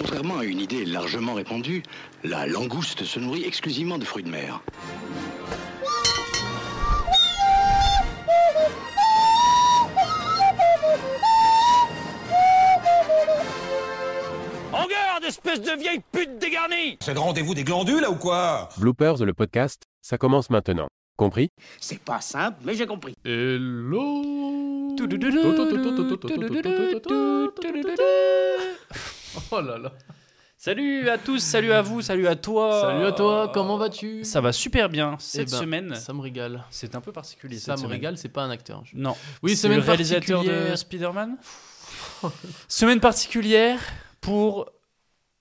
Contrairement à une idée largement répandue, la langouste se nourrit exclusivement de fruits de mer. En garde, espèce de vieille pute dégarnie C'est le rendez-vous des glandules, là, ou quoi Bloopers, le podcast, ça commence maintenant. Compris C'est pas simple, mais j'ai compris. Hello Oh là là Salut à tous, salut à vous, salut à toi. Salut à toi, comment vas-tu? Ça va super bien Eh cette ben, semaine. Ça me régale. C'est un peu particulier Ça cette me semaine. régale, c'est pas un acteur. je- Non. Oui, c'est semaine le réalisateur de particulière. Spider-Man. semaine particulière pour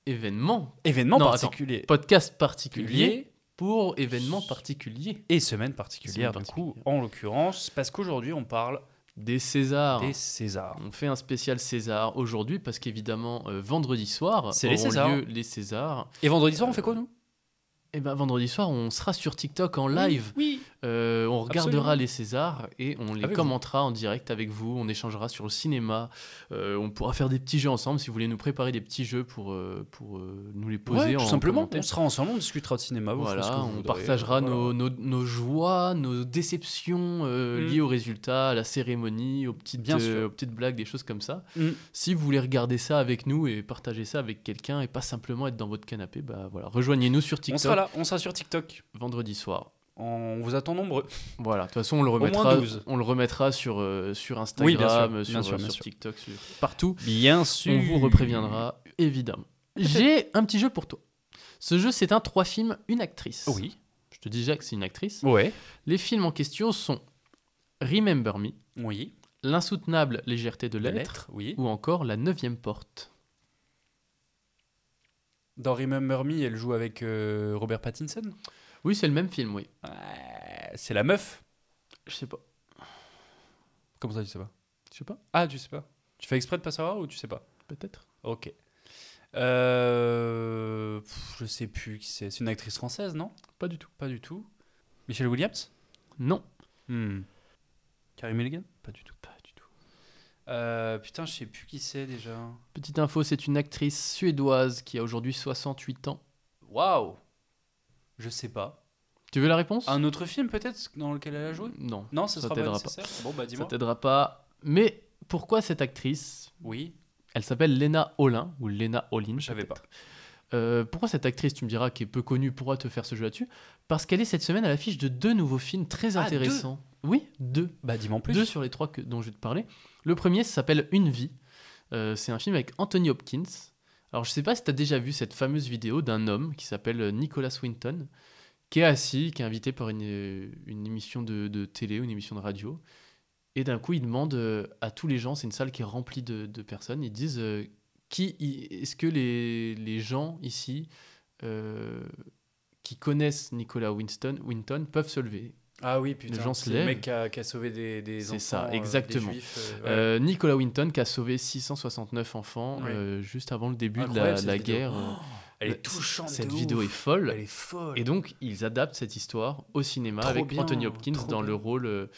Événement. événement Non, attends. particulier. Podcast particulier pour événement particulier. Et semaine particulière, Semaine du coup, particulière. en l'occurrence, parce qu'aujourd'hui on parle Des Césars. des Césars. On fait un spécial César aujourd'hui parce qu'évidemment, euh, vendredi soir, C'est les Césars. lieu les Césars. Et vendredi soir, on fait quoi nous? Et ben vendredi soir, on sera sur TikTok en live. Oui. Euh, on regardera Absolument. les Césars et on les Avec commentera en direct avec vous. On échangera sur le cinéma. Euh, on pourra faire des petits jeux ensemble si vous voulez nous préparer des petits jeux pour, euh, pour nous les poser Ouais, en tout simplement. commentaire. On sera ensemble, on discutera de cinéma. vous Voilà, vous on voudrez, partagera voilà. nos, nos, nos joies, nos déceptions Mm. liées au résultat, à la cérémonie, aux petites, Bien sûr. aux petites blagues, des choses comme ça. Mm. Si vous voulez regarder ça avec nous et partager ça avec quelqu'un et pas simplement être dans votre canapé, bah voilà, rejoignez-nous sur On TikTok sera là, on sera sur TikTok. vendredi soir. On vous attend nombreux. Voilà, de toute façon, on le moins remettra, 12. on le remettra sur, euh, sur Oui, Instagram, bien sûr, sur, bien sûr, bien sur sûr. TikTok, sur- partout. Bien sûr. On vous repréviendra, évidemment. J'ai un petit jeu pour toi. Ce jeu, c'est un trois films, une actrice. Oui. Je te dis déjà que c'est une actrice. Ouais. Les films en question sont Remember Me, Oui. L'insoutenable légèreté de l'être, oui. ou encore La neuvième porte. Dans Remember Me, elle joue avec euh, Robert Pattinson? Oui, c'est le même film, oui. Ouais, c'est la meuf? Je sais pas. Comment ça, tu sais pas? Je sais pas, Ah, tu sais pas. Tu fais exprès de pas savoir ou tu sais pas? Peut-être. Ok. Euh, pff, je sais plus qui c'est. C'est une actrice française, non? Pas du tout. Pas du tout. Michelle Williams? Non. Hmm. Carrie Mulligan? Pas du tout. Pas du tout. Euh, putain, je sais plus qui c'est déjà. Petite info, c'est une actrice suédoise qui a aujourd'hui 68 ans. Waouh Je sais pas. Tu veux la réponse? Un autre film peut-être dans lequel elle a joué? Non. Non, ce Ça sera pas t'aidera pas. Bon, bah Ça dis-moi. t'aidera pas. Mais pourquoi cette actrice? Oui, Elle s'appelle Lena Olin, ou Lena Olin. je savais pas. Euh, pourquoi cette actrice, tu me diras, qui est peu connue, pourra te faire ce jeu là-dessus? Parce qu'elle est cette semaine à l'affiche de deux nouveaux films très Ah, intéressants. Oui, deux. Bah dis-moi en plus. Deux sur les trois que, dont je vais te parler. Le premier ça s'appelle Une vie. Euh, c'est un film avec Anthony Hopkins. Alors je sais pas si tu as déjà vu cette fameuse vidéo d'un homme qui s'appelle Nicholas Winton, qui est assis, qui est invité par une, euh, émission de, télé une émission de radio. Et d'un coup, il demande euh, à tous les gens, c'est une salle qui est remplie de, personnes, ils disent euh, qui est-ce que les, gens ici euh, qui connaissent Nicolas Winston, Winton peuvent se lever? Ah oui, putain. Les gens se le mec qui a, qui a sauvé des, des enfants. C'est ça, euh, exactement. Des juifs, euh, ouais. Euh, Nicolas Winton qui a sauvé 669 enfants juste avant le début de la, guerre. Oh, elle est euh, touchante Cette vidéo ouf. est folle. Elle est folle. Et donc, ils adaptent cette histoire au cinéma Trop avec bien, Anthony Hopkins dans le rôle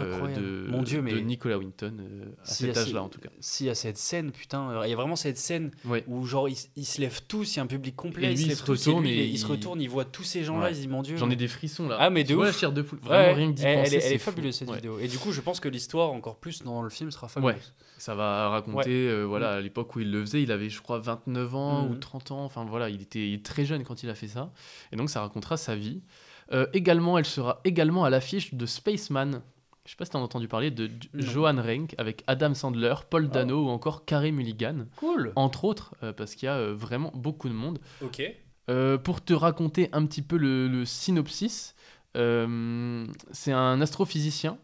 Incroyable. de, Mon Dieu, de Nicolas Winton euh, à cet âge-là en tout cas. Y a cette scène, putain, euh, il y a vraiment cette scène Ouais. où genre ils, ils se lèvent tous, il y a un public complet, Et ils se lèvent se tous, et lui, il, se retourne, il voit tous ces gens-là, Ouais. il se dit mon Dieu. J'en ai des frissons là. Ah mais de ouf. la chair de poule. Ouais, Vraiment rien que d'y elle, penser. elle est, elle fabuleuse cette Ouais. vidéo. Et du coup, je pense que l'histoire encore plus dans le film sera fabuleuse. Ouais. Ça va raconter, euh, voilà, à l'époque où il le faisait, il avait, je crois, 29 ans ou 30 ans. Enfin, voilà, il était, très jeune quand il a fait ça. Et donc, ça racontera sa vie. Euh, également, elle sera également à l'affiche de Spaceman. Je sais pas si tu as entendu parler de. Johan Renck avec Adam Sandler, Paul Ah. Dano ou encore Carey Mulligan. Cool. Entre autres, euh, parce qu'il y a euh, vraiment beaucoup de monde. Ok. Euh, pour te raconter un petit peu le, le synopsis, c'est un astrophysicien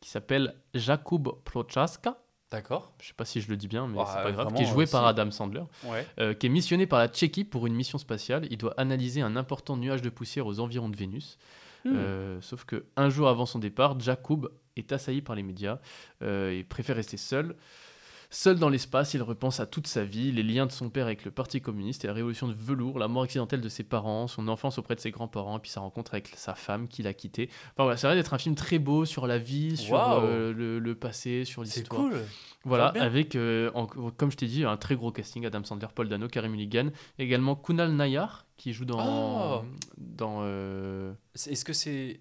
qui s'appelle Jakub Prochaska. D'accord. Je sais pas si je le dis bien, mais Bah, c'est pas grave. Qui est joué par. Adam Sandler, Ouais. qui est missionné par la Tchéquie pour une mission spatiale. Il doit analyser un important nuage de poussière aux environs de Vénus. Hmm. Euh, sauf que un jour avant son départ, Jakub est assailli par les médias euh, et préfère rester seul. Seul dans l'espace, il repense à toute sa vie, les liens de son père avec le Parti communiste et la révolution de velours, la mort accidentelle de ses parents, son enfance auprès de ses grands-parents, et puis sa rencontre avec sa femme qu'il a quittée. Enfin voilà, ça va d'être un film très beau sur la vie, sur euh, le, le passé, sur C'est l'histoire. cool. Voilà, avec, euh, en- comme je t'ai dit, un très gros casting Adam Sandler, Paul Dano, Carey Mulligan, également Kunal Nayar qui joue dans. Oh. dans euh, Est-ce que c'est.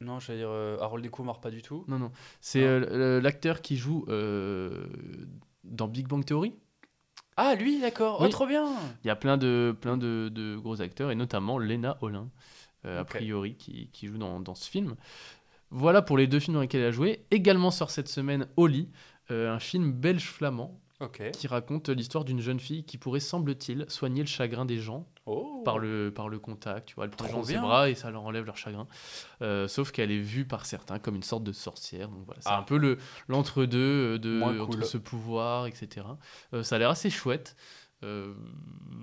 Non, j'allais dire euh, Harold Kumar, pas du tout. Non, non. C'est euh, l'acteur qui joue euh, dans Big Bang Theory. Ah, lui, d'accord. Oh, trop bien. Il y a plein de, plein de, de gros acteurs, et notamment Lena Olin, a priori, qui, qui joue dans, dans ce film. Voilà pour les deux films dans lesquels elle a joué. Également sort cette semaine Oli, un film belge-flamand Qui raconte l'histoire d'une jeune fille qui pourrait, semble-t-il, soigner le chagrin des gens Oh. par le, par le contact. Tu vois, elle prend les Trop gens dans ses bras et ça leur enlève leur chagrin. Euh, sauf qu'elle est vue par certains comme une sorte de sorcière. Donc voilà, c'est Ah. un peu le, l'entre-deux euh, de, cool. entre ce pouvoir, etc. Euh, ça a l'air assez chouette. Euh,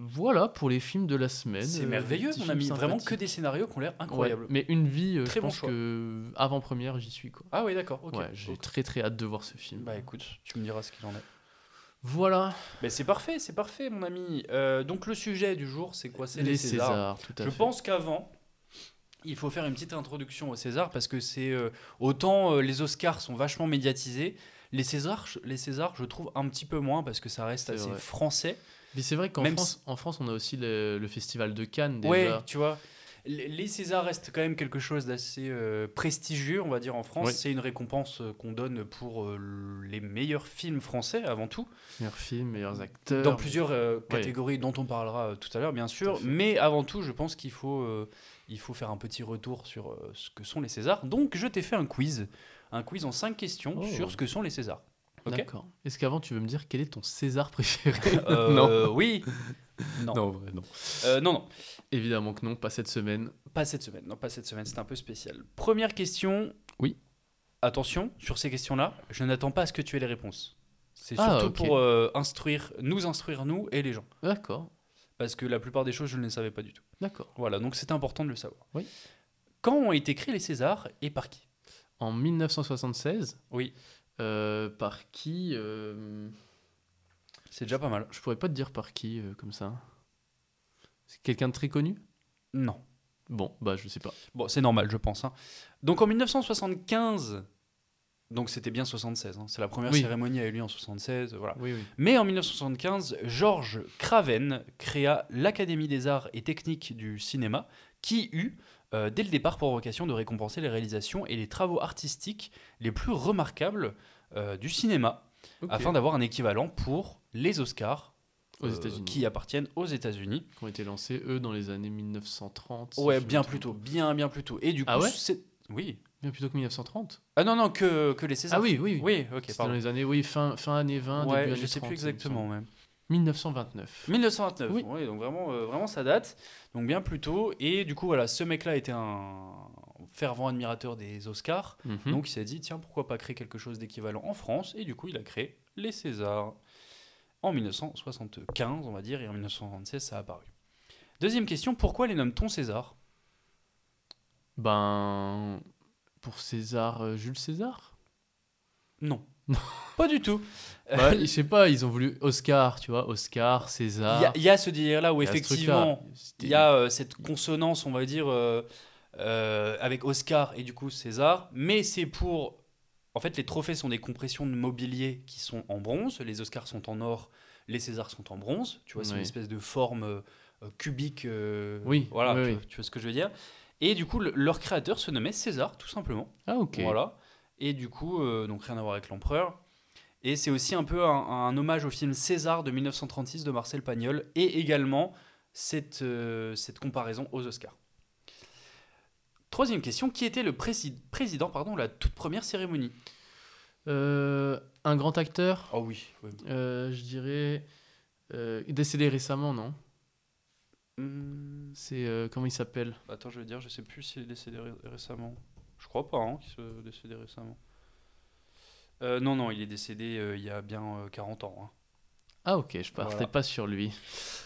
voilà pour les films de la semaine. C'est merveilleux, mon films ami. Vraiment que des scénarios qui ont l'air Ouais, incroyables. mais une vie, euh, Très je bon pense choix. que avant-première, j'y suis. Quoi. Ah oui, d'accord. ok. Ouais, j'ai très très hâte de voir ce film. Bah écoute, tu me diras ce qu'il en est. voilà, Mais c'est parfait, c'est parfait, mon ami. Euh, donc le sujet du jour, c'est quoi? C'est les, les, Césars. Césars. tout à Je fait. pense qu'avant, il faut faire une petite introduction aux Césars parce que c'est euh, autant euh, les Oscars sont vachement médiatisés, les Césars, je- les Césars, je trouve un petit peu moins parce que ça reste assez vrai. français. Mais c'est vrai qu'en France, en France, on a aussi le, le festival de Cannes déjà. Ouais, tu vois. Les Césars restent quand même quelque chose d'assez euh, prestigieux, on va dire en France. Oui. C'est une récompense euh, qu'on donne pour euh, les meilleurs films français avant tout. Meilleurs films, meilleurs acteurs. Dans plusieurs euh, catégories dont on parlera tout à l'heure, bien sûr. Mais avant tout, je pense qu'il faut, il faut faire un petit retour sur ce que sont les Césars. Donc, je t'ai fait un quiz. Un quiz en cinq questions Oh. sur ce que sont les Césars. D'accord. Est-ce qu'avant, tu veux me dire quel est ton César préféré Euh, Non. Oui. Non. Non, en vrai, non. Euh, non, non. Évidemment que non, pas cette semaine. Pas cette semaine. Non, pas cette semaine. C'est un peu spécial. Première question. Oui. Attention, sur ces questions-là, je n'attends pas à ce que tu aies les réponses. C'est Ah, surtout pour euh, instruire, nous instruire, nous et les gens. D'accord, Parce que la plupart des choses, je ne les savais pas du tout. d'accord. Voilà, donc c'est important de le savoir. Oui. Quand ont été créés les Césars et par qui? En 1976, Oui. Euh, par qui euh, C'est déjà pas mal. Je pourrais pas te dire par qui, euh, comme ça. C'est quelqu'un de très connu? Non. Bon, bah je sais pas. Bon, c'est normal, je pense. hein. Donc en 1975, donc c'était bien 76, hein, c'est la première Oui. cérémonie a eu lieu en 76, voilà. Oui, oui. Mais en 1975, Georges Craven créa l'Académie des arts et techniques du cinéma, qui eut, euh, dès le départ, pour vocation de récompenser les réalisations et les travaux artistiques les plus remarquables euh, du cinéma, afin d'avoir un équivalent pour les Oscars, Aux euh, qui appartiennent aux États-Unis. Qui ont été lancés, eux, dans les années 1930. si Ouais, bien plus tôt, bien, bien plus tôt. Et du coup, Ah ouais c'est... Oui. Bien plus tôt que 1930 Ah non, non, que, que les Césars. Ah oui, oui, oui. Oui, ok, dans les années, oui, fin, fin années 20, Ouais, début je années sais 30, plus exactement même. 1929. 1929, Oui. donc vraiment, euh, vraiment ça date, donc bien plus tôt. Et du coup, voilà, ce mec-là était un fervent admirateur des Oscars, Mhm. donc il s'est dit, tiens, pourquoi pas créer quelque chose d'équivalent en France Et du coup, il a créé les Césars en 1975, on va dire, et en 1976, ça a apparu. Deuxième question, pourquoi les nomme-t-on César? Ben. Pour César, euh, Jules César? Non. Pas du tout. Bah, Euh, Je sais pas, ils ont voulu Oscar, tu vois, Oscar, César. Il y a- il y, a ce délire-là où effectivement, il y a euh, cette consonance, on va dire, euh, euh, avec Oscar et du coup César, mais c'est pour... En fait, les trophées sont des compressions de mobilier qui sont en bronze, les Oscars sont en or, les Césars sont en bronze, tu vois, c'est Oui. une espèce de forme cubique, Oui, voilà, oui, tu, oui. vois- tu vois ce que je veux dire. Et du coup, le- leur créateur se nommait César, tout simplement. Ah, ok. Voilà. Et du coup, euh, donc rien à voir avec l'empereur. Et c'est aussi un peu un, un hommage au film César de 1936 de Marcel Pagnol et également cette, euh, cette comparaison aux Oscars. Troisième question, qui était le prési- président pardon, de la toute première cérémonie? Euh, un grand acteur? Oh oui. oui. Euh, Je dirais. euh, décédé récemment, non? Hmm, C'est. euh, comment il s'appelle? Attends, je veux dire, je sais plus s'il est décédé ré- récemment. Je crois pas hein, qu'il soit décédé récemment. Euh, non, non, il est décédé euh, il y a bien euh, 40 ans. hein. Ah, ok, je partais Voilà. pas sur lui.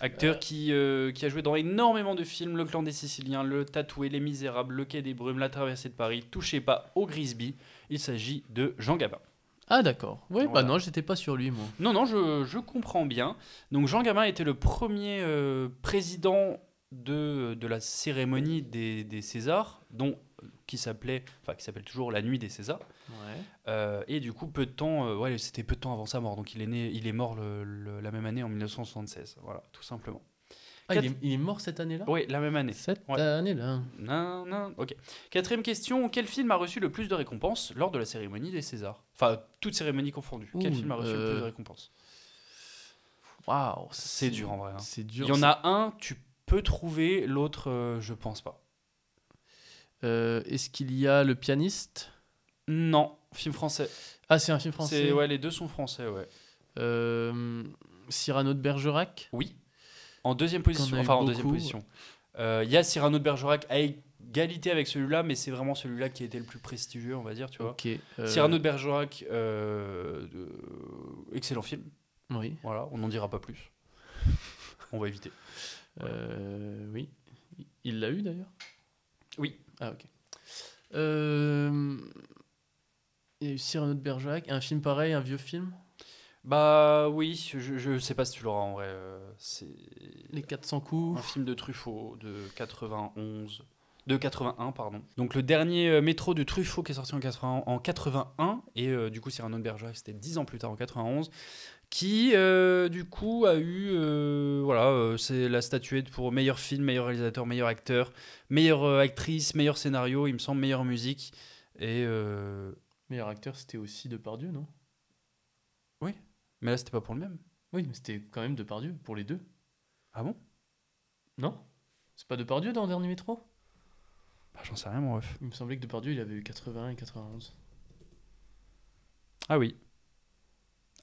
Acteur qui, euh, qui a joué dans énormément de films Le Clan des Siciliens, Le Tatoué, Les Misérables, Le Quai des Brumes, La Traversée de Paris. Touchez pas au Grisby. Il s'agit de Jean Gabin. Ah, d'accord. Oui, Voilà. bah non, j'étais pas sur lui, moi. Non, non, je, je comprends bien. Donc Jean Gabin était le premier euh, président de, de la cérémonie des, des Césars, dont qui s'appelait, enfin qui s'appelle toujours la Nuit des Césars. Ouais. Euh, et du coup, peu de temps, euh, ouais, c'était peu de temps avant sa mort. Donc il est né, il est mort le- le- la même année en 1976. Voilà, tout simplement. Ah, il est, il est mort cette année-là? Oui, la même année. Cette Ouais. année-là. Non, non, ok. Quatrième question, quel film a reçu le plus de récompenses lors de la cérémonie des Césars? Enfin, toute cérémonie confondue. Quel film a reçu le plus de euh, récompenses? Waouh. C'est dur en vrai. hein. C'est Il dur. y en a un, tu peux trouver, l'autre, euh, je pense pas. Euh, Est-ce qu'il y a le pianiste? Non, film français. Ah, c'est un film français. Ouais, les deux sont français, ouais. Euh, Cyrano de Bergerac? Oui. En deuxième position. Enfin, en deuxième position. Euh, Il y a Cyrano de Bergerac à égalité avec celui-là, mais c'est vraiment celui-là qui a été le plus prestigieux, on va dire, tu vois. Ok. euh, Cyrano de Bergerac, excellent film. Oui. Voilà, on n'en dira pas plus. on va éviter. Oui. Il l'a eu d'ailleurs? Oui. Ah, ok. Euh, Il y a eu Cyrano de Bergerac. Un film pareil, un vieux film? Bah oui, je, je sais pas si tu l'auras en vrai. euh, C'est Les 400 coups. un film de Truffaut de 91. De 81, pardon. Donc le dernier euh, métro de Truffaut qui est sorti en 80, en 81, et euh, du coup Cyrano de Bergerac c'était 10 ans plus tard en 91, qui euh, du coup a eu, euh, voilà, euh, c'est la statuette pour meilleur film, meilleur réalisateur, meilleur acteur, meilleure actrice, meilleur scénario, il me semble, meilleure musique, et... Meilleur acteur, c'était aussi Depardieu, non? Mais là c'était pas pour le même. Oui, mais c'était quand même Depardieu pour les deux. Ah bon? Non? C'est pas Depardieu dans le dernier métro? Bah, J'en sais rien mon ref. Il me semblait que Depardieu, il avait eu 81 et 91. Ah oui.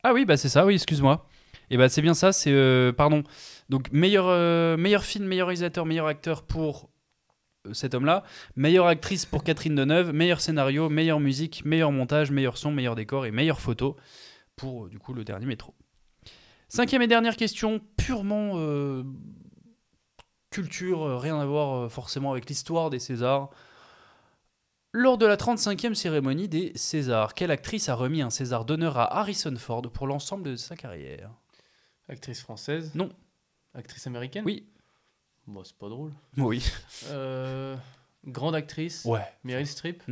Ah oui, bah c'est ça, oui, excuse-moi. Et bah c'est bien ça, c'est euh, pardon. Donc meilleur euh, meilleur film, meilleur réalisateur, meilleur acteur pour euh, cet homme-là, meilleure actrice pour Catherine Deneuve, meilleur scénario, meilleure musique, meilleur montage, meilleur son, meilleur décor et meilleure photo pour du coup le dernier métro. Cinquième et dernière question, purement culture, rien à voir forcément avec l'histoire des Césars. Lors de la 35e cérémonie des Césars, quelle actrice a remis un César d'honneur à Harrison Ford pour l'ensemble de sa carrière? Actrice française? Non. Actrice américaine? Oui. Bon, c'est pas drôle. Oui. Euh, grande actrice? Ouais. Meryl Streep?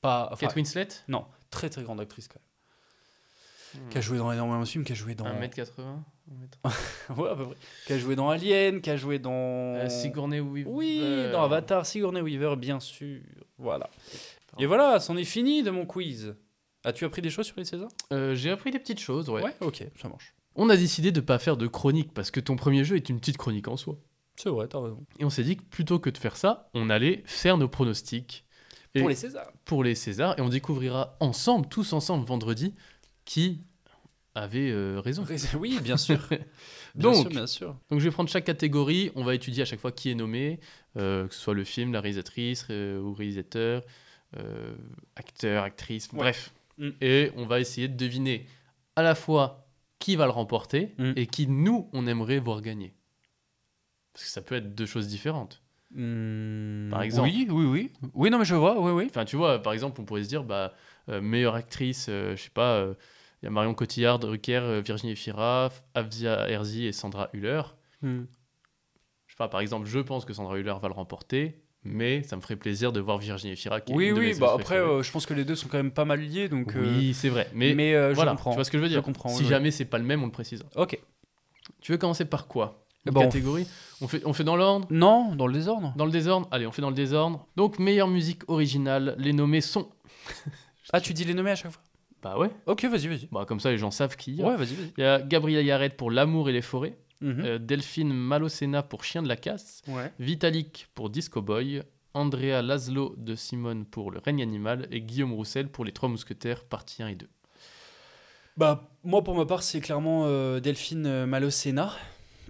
Pas. enfin, Kate Winslet? Non, très très grande actrice quand même. Hmm. Qui a joué dans énormément de films, qui a joué dans. 1m80 ouais, à peu près. Qui a joué dans Alien, qui a joué dans. euh, Sigourney Weaver. Oui, dans Avatar, Sigourney Weaver, bien sûr. Voilà. Et voilà, c'en est fini de mon quiz. As-tu appris des choses sur les Césars Euh, J'ai appris des petites choses, ouais. ok, ça marche. On a décidé de pas faire de chronique parce que ton premier jeu est une petite chronique en soi. C'est vrai, t'as raison. Et on s'est dit que plutôt que de faire ça, on allait faire nos pronostics. Et- Pour les Césars. pour les Césars et on découvrira ensemble, tous ensemble, vendredi, qui avait euh, raison. Oui, bien sûr. Bien Donc, sûr, bien sûr. Donc je vais prendre chaque catégorie, on va étudier à chaque fois qui est nommé, euh, que ce soit le film, la réalisatrice euh, ou réalisateur, acteur, actrice, Ouais. bref. Mm. Et on va essayer de deviner à la fois qui va le remporter Mm. et qui nous on aimerait voir gagner. Parce que ça peut être deux choses différentes. Hmm, Par exemple. Oui, oui, oui. Oui, non, mais je vois, oui, oui. Enfin, tu vois, par exemple, on pourrait se dire, bah, meilleure actrice, je sais pas, y a Marion Cotillard, Drucker, euh, Virginie Efira, Afzia Herzi et Sandra Hüller. Hmm. Je sais pas, par exemple, je pense que Sandra Hüller va le remporter, mais ça me ferait plaisir de voir Virginie Efira qui est Oui, de mes oui, bah après, euh, je pense que les deux sont quand même pas mal liés, donc. euh, Oui, c'est vrai. Mais, mais euh, je voilà, comprends. tu vois ce que je veux dire. Je comprends, si oui, oui. jamais c'est pas le même, on le précisera. Ok. Tu veux commencer par quoi? Une on catégorie? on fait, on fait dans l'ordre? Non, dans le désordre. Dans le désordre? Allez, on fait dans le désordre. Donc, meilleure musique originale, les nommés sont. Ah, tu dis les nommés à chaque fois? Bah ouais. Ok, vas-y, vas-y. Bah, comme ça, les gens savent qui. il y a. Ouais, vas-y, vas-y. Il y a Gabriel Yared pour L'amour et les forêts. Mhm. Euh, Delphine Malocena pour Chien de la casse. Ouais. Vitalik pour Disco Boy. Andrea Laszlo de Simone pour Le règne animal. Et Guillaume Roussel pour Les Trois Mousquetaires, partie 1 et 2. Bah, moi, pour ma part, c'est clairement euh, Delphine euh, Malocena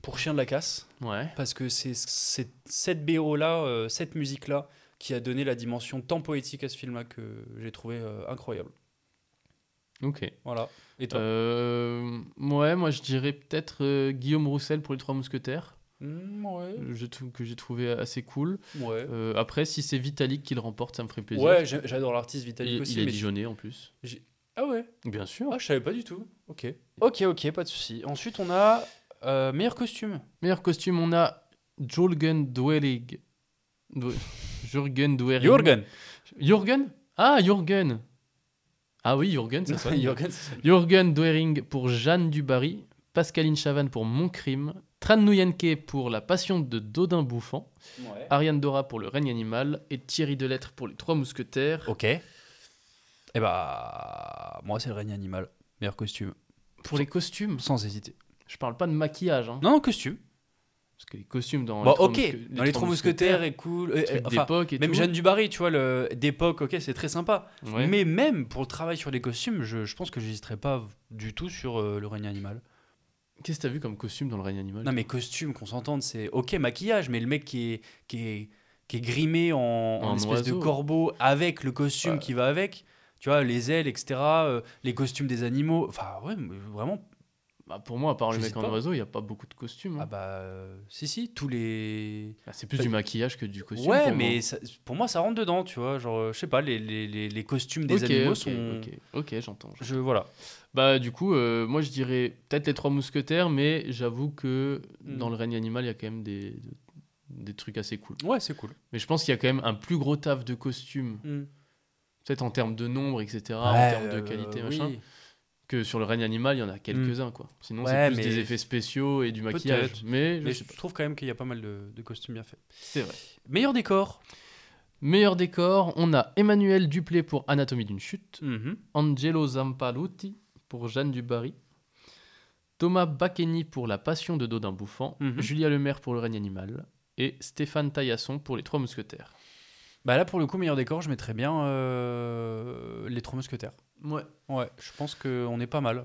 pour Chien de la Casse. Ouais. Parce que c'est c'est cette BO-là, euh, cette musique-là, qui a donné la dimension tant poétique à ce film-là que j'ai trouvé euh, incroyable. Ok. Voilà. Et toi Euh, ouais, moi je dirais peut-être euh, Guillaume Roussel pour Les Trois Mousquetaires. Mm, ouais. Je trouve que j'ai trouvé assez cool. Ouais. Euh, après, si c'est Vitalik qui le remporte, ça me ferait plaisir. Ouais, j'ai- j'adore l'artiste Vitalik il, aussi. il est mais- Dijonais en plus. Ah ouais Bien sûr. Ah, je savais pas du tout. Ok. Ok, ok, pas de souci. Ensuite, on a euh, meilleur costume. Meilleur costume, on a Jürgen Dwellig. Dwe- Jürgen Dwellig. Jürgen. Jürgen? Ah, Jürgen. Ah oui, Jürgen, ça sonne. Jürgen. Jürgen Dwering pour Jeanne Dubarry. Pascaline Chavannes pour Mon Crime. Tran Nguyen-Ke pour La Passion de Dodin Bouffant. Ouais. Ariane Dora pour Le règne animal. Et Thierry Delettre pour Les Trois Mousquetaires. Ok. Eh bah, moi, c'est le règne animal. Meilleur costume. Pour les costumes, Sans hésiter. je parle pas de maquillage. Hein, Non, non, costume. Parce que les costumes dans Bon, les Trois ok. Mousque- Dans les Trois Mousquetaires est cool. Euh, euh, enfin, et même tout. Jeanne Dubarry, tu vois, d'époque, ok, c'est très sympa. Ouais. Mais même pour le travail sur les costumes, je, je pense que j'hésiterais pas du tout sur euh, le règne animal. Qu'est-ce que t'as vu comme costume dans le règne animal? Non, mais costume, qu'on s'entende, c'est ok, maquillage, mais le mec qui est, qui est, qui est grimé en, en espèce de corbeau avec le costume qui va avec, tu vois, les ailes, etc., euh, les costumes des animaux. Enfin, ouais, vraiment. Bah, pour moi, à part le mec en pas. oiseau, il n'y a pas beaucoup de costumes. hein. Ah bah, euh, si, si, tous les. Bah, c'est plus du maquillage que du costume. ouais, pour mais moi. ça- pour moi, ça rentre dedans, tu vois. Genre, euh, je sais pas, les, les, les, les costumes des Ok, animaux sont. Ok, ok, j'entends. Je, voilà. Bah, du coup, euh, moi je dirais peut-être les trois mousquetaires, mais j'avoue que Mm. dans le règne animal, il y a quand même des, des trucs assez cool. Ouais, c'est cool. Mais je pense qu'il y a quand même un plus gros taf de costumes, Mm. peut-être en termes de nombre, etc., en termes de euh, qualité, oui. Que sur le règne animal, il y en a quelques-uns, quoi. Sinon, Ouais, c'est plus des effets spéciaux et du maquillage. Mais, je trouve quand même qu'il y a pas mal de, de costumes bien faits. c'est vrai. Meilleur décor Meilleur décor, on a Emmanuel Duplé pour Anatomie d'une chute, Mhm. Angelo Zampaluti pour Jeanne Dubarry, Thomas Baccheni pour La Passion de Dodin Bouffant, Mhm. Julia Lemaire pour Le règne animal et Stéphane Taillasson pour Les Trois Mousquetaires. Bah là, pour le coup, meilleur décor, je mettrais bien euh, les trois mousquetaires. Ouais. Ouais, je pense qu'on est pas mal.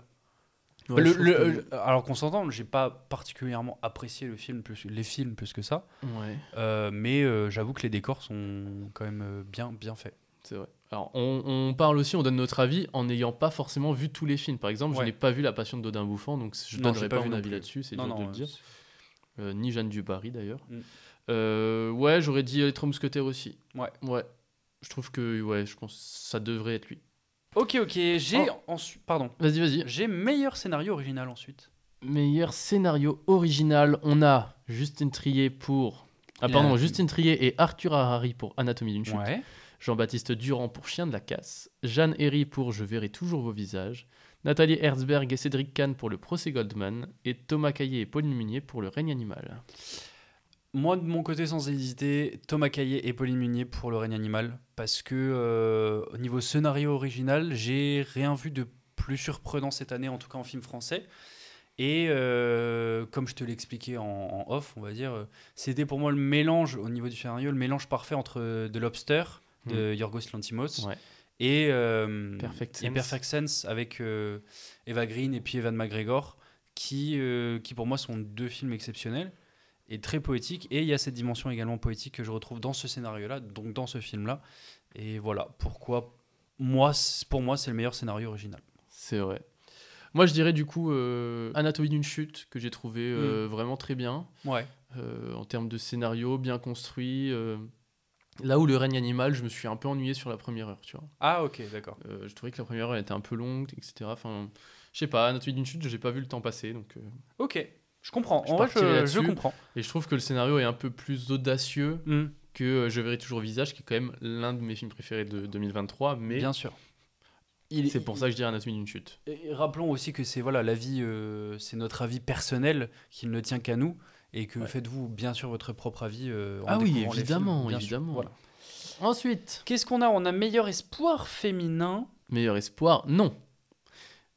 Ouais, Le- je trouve le- que- le- alors qu'on s'entende, j'ai pas particulièrement apprécié le film plus, les films plus que ça, Ouais, Euh, mais euh, j'avoue que les décors sont quand même euh, bien, bien faits. c'est vrai. Alors, on, on parle aussi, on donne notre avis en n'ayant pas forcément vu tous les films. Par exemple, Ouais. je n'ai pas vu La Passion de Dodin Bouffant, donc je ne donnerai pas, pas mon avis là-dessus, c'est Non, dur de non, le dire. Euh, ni Jeanne Dubarry d'ailleurs. Mm. Euh, ouais, j'aurais dit Les Trois Mousquetaires aussi. Ouais. Ouais. Je trouve que ouais, je pense que ça devrait être lui. Ok, ok, j'ai Oh. ensuite, pardon, Vas-y, vas-y. j'ai meilleur scénario original ensuite. Meilleur scénario original, on a Justine Trier pour. Ah, Il pardon, a- Justine Trier et Arthur Harari pour Anatomie d'une chute. Ouais. Jean-Baptiste Durand pour Chien de la casse. Jeanne Herry pour Je verrai toujours vos visages. Nathalie Herzberg et Cédric Kahn pour Le procès Goldman. Et Thomas Caillé et Pauline Munier pour Le règne animal. Moi, de mon côté, sans hésiter, Thomas Caillet et Pauline Munier pour Le règne animal. Parce que, euh, au niveau scénario original, j'ai rien vu de plus surprenant cette année, en tout cas en film français. Et euh, comme je te l'ai expliqué en, en off, on va dire, euh, c'était pour moi le mélange, au niveau du scénario, le mélange parfait entre The Lobster de Yorgos Lantimos Ouais. et, euh, Perfect et Sense. Perfect Sense avec Eva Green et puis Evan McGregor, qui, qui pour moi sont deux films exceptionnels et très poétiques. Et il y a cette dimension également poétique que je retrouve dans ce scénario-là, donc dans ce film-là. Et voilà pourquoi, moi, pour moi, c'est le meilleur scénario original. C'est vrai. Moi, je dirais du coup euh, Anatomie d'une chute, que j'ai trouvé Mm. euh, vraiment très bien. Ouais. euh, en termes de scénario, bien construit. euh, Là où le règne animal, je me suis un peu ennuyé sur la première heure, tu vois. Ah, ok, d'accord. Je trouvais que la première heure elle était un peu longue, etc. Enfin, je sais pas, Anatomie d'une chute, j'ai pas vu le temps passer, donc. Ok, je comprends. je en vrai, je, comprends. Et je trouve que le scénario est un peu plus audacieux Hmm, que euh, Je verrai toujours visage, qui est quand même l'un de mes films préférés de 2023. Mais bien sûr. C'est pour ça que je dis Anatomie d'une chute. Et rappelons aussi que c'est voilà, l'avis, euh, c'est notre avis personnel, qu'il ne tient qu'à nous, et que Ouais. faites-vous bien sûr votre propre avis. euh, en Ah oui, évidemment, films, évidemment. Voilà. Ensuite, Qu'est-ce qu'on a? On a meilleur espoir féminin? meilleur espoir, non.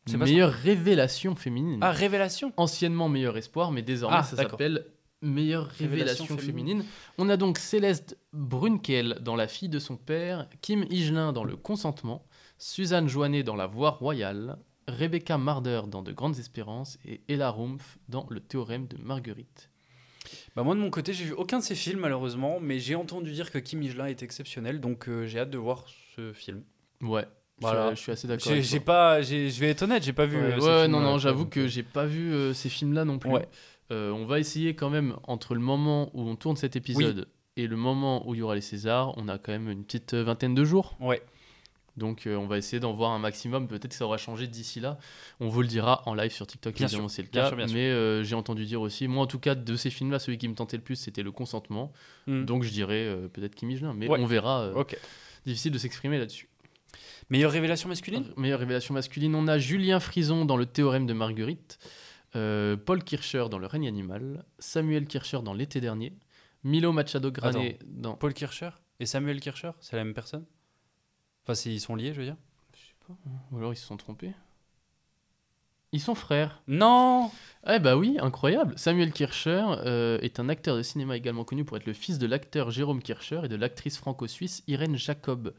C'est pas ça Meilleure révélation féminine. Ah, révélation. Anciennement meilleur espoir, mais désormais Ah, ça s'appelle meilleure révélation, Révélation féminine. On a donc Céleste Brunkel dans La fille de son père, Kim Higelin dans Le consentement, Suzanne Joannet dans La voie royale, Rebecca Marder dans De grandes espérances et Ella Rumpf dans Le théorème de Marguerite. Bah moi de mon côté, j'ai vu aucun de ces films malheureusement, mais j'ai entendu dire que Kim Higelin est exceptionnel, donc euh, j'ai hâte de voir ce film. Ouais, Voilà. je, je suis assez d'accord. J'ai pas, je vais être honnête, j'ai pas vu. Ouais, euh, ouais, non, euh, non, j'avoue donc, que euh, j'ai pas vu euh, ces films-là non plus. Ouais. Euh, on va essayer quand même, entre le moment où on tourne cet épisode et le moment où il y aura les Césars, on a quand même une petite euh, vingtaine de jours. Ouais. Donc euh, on va essayer d'en voir un maximum. Peut-être que ça aura changé d'ici là. On vous le dira en live sur TikTok, Bien évidemment, c'est le bien cas. sûr, bien sûr. Mais euh, j'ai entendu dire aussi, moi en tout cas, de ces films-là, celui qui me tentait le plus, c'était Le Consentement. hmm. Donc je dirais euh, peut-être Kim Higelin, mais Ouais. on verra. euh, Ok. Difficile de s'exprimer là-dessus. Meilleure révélation masculine? Meilleure révélation masculine, on a Julien Frison dans Le théorème de Marguerite, euh, Paul Kircher dans Le règne animal, Samuel Kircher dans L'été dernier, Milo Machado Grané dans. Paul Kircher? Et Samuel Kircher, c'est la même personne? Enfin, ils sont liés, je veux dire. Ou alors ils se sont trompés. Ils sont frères. Non Eh bah oui, incroyable. Samuel Kircher euh, est un acteur de cinéma également connu pour être le fils de l'acteur Jérôme Kircher et de l'actrice franco-suisse Irène Jacob.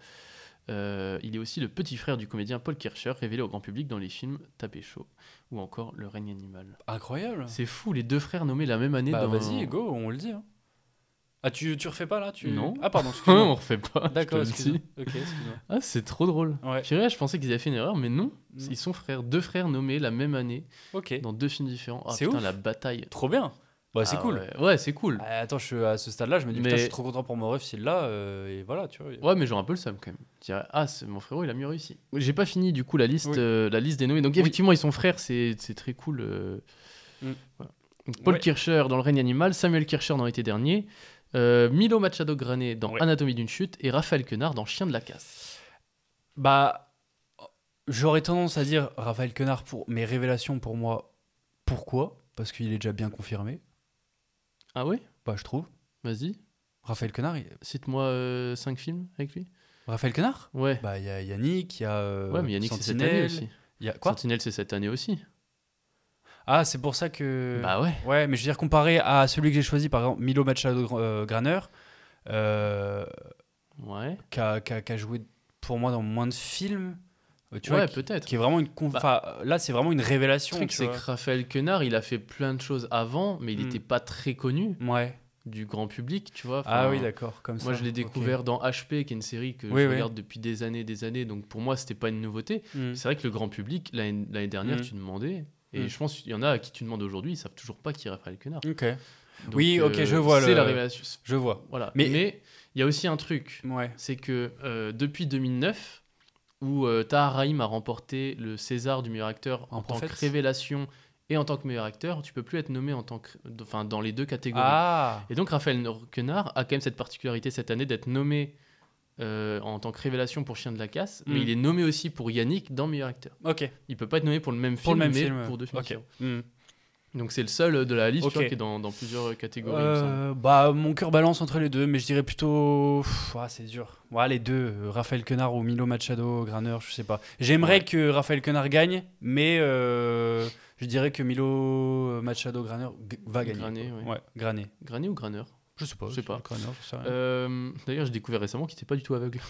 Euh, il est aussi le petit frère du comédien Paul Kircher, révélé au grand public dans les films Tapé chaud ou encore Le règne animal. Incroyable. C'est fou, les deux frères nommés la même année Bah dans... vas-y, go, on le dit. hein. Ah, tu, tu refais pas là tu... Non. Ah, pardon, on excuse-moi. refait pas. D'accord, excuse-moi. dis. Ok, excuse-moi. Ah, c'est trop drôle. Ouais. Purée, je pensais qu'ils avaient fait une erreur, mais non. Ils sont frères, deux frères nommés la même année dans deux films différents. Ah C'est putain, ouf. la bataille. Trop bien. Bah, c'est Ah cool. Ouais, Ouais, c'est cool. Ah, attends, je suis à ce stade-là, je me dis, putain, Mais- je suis trop content pour mon ref s'il l'a, euh, et voilà, tu vois. Ouais, mais j'aurais un peu le seum quand même. Je dirais, ah, c'est- mon frérot, il a mieux réussi. J'ai pas fini du coup la liste, Oui. euh, la liste des nommés. Donc Oui. effectivement, ils sont frères, c'est c'est très cool. euh. Mm. Voilà. Donc, Paul Ouais. Kircher dans Le règne animal, Samuel Kircher dans l'été dernier, euh, Milo Machado Grané dans Ouais. Anatomie d'une chute et Raphaël Quenard dans Chien de la casse. Bah, j'aurais tendance à dire Raphaël Quenard pour mes révélations pour moi. Pourquoi? Parce qu'il est déjà bien confirmé. Ah ouais? Bah, je trouve. Vas-y, Raphaël Quenard, il- cite-moi 5 films avec lui. Raphaël Quenard? Ouais. Bah, il y a Yannick, il y a. euh, ouais, mais Yannick, c'est cette année aussi. Y a quoi? Sentinelle, c'est cette année aussi. Ah, c'est pour ça que. Bah ouais. Ouais, mais je veux dire, comparé à celui que j'ai choisi, par exemple, Milo Machado euh, Graner, euh, Ouais. qui a, qui a- qui a joué pour moi dans moins de films. Tu ouais, vois, peut-être. qui est vraiment une. Bah, là, c'est vraiment une Le révélation. truc, c'est que Raphaël Quenard, il a fait plein de choses avant, mais il Mm. n'était pas très connu Ouais. du grand public, tu vois. Ah oui, d'accord. Comme Moi, ça. je l'ai découvert dans HP, qui est une série que Oui, je oui. regarde depuis des années, des années. Donc pour moi, c'était pas une nouveauté. Mm. C'est vrai que le grand public, l'année dernière, Mm. tu demandais, et je pense qu'il y en a à qui tu demandes aujourd'hui, ils savent toujours pas qui est Raphaël Quenard. Ok. Donc, Oui, ok, euh, je vois C'est le- la révélation. Je vois. Voilà. Mais- Mais il y a aussi un truc, Ouais. c'est que euh, depuis 2009, où euh, Tahar Rahim a remporté le César du meilleur acteur En en, tant que révélation et en tant que meilleur acteur, tu peux plus être nommé en tant que, enfin, dans les deux catégories. Ah Et donc Raphaël Quenard a quand même cette particularité cette année d'être nommé euh, en tant que révélation pour Chien de la Casse, Mm. mais il est nommé aussi pour Yannick dans meilleur acteur. Ok. Il peut pas être nommé pour le même film, Pour le même mais film. pour deux films. Donc c'est le seul de la liste tu Ok. vois, qui est dans, dans plusieurs catégories. me semble. Euh, bah, mon cœur balance entre les deux, mais je dirais plutôt. Pff, ah, c'est dur. Ouais, les deux, euh, Raphaël Quenard ou Milo Machado, Graner, je sais pas. J'aimerais Ouais. que Raphaël Quenard gagne, mais euh, je dirais que Milo Machado Graner va gagner. Grané, ouais. ouais. Grané. Grané ou Graneur Je sais pas. Je sais pas. Graner, je sais rien. Euh, D'ailleurs, j'ai découvert récemment qu'il était pas du tout aveugle.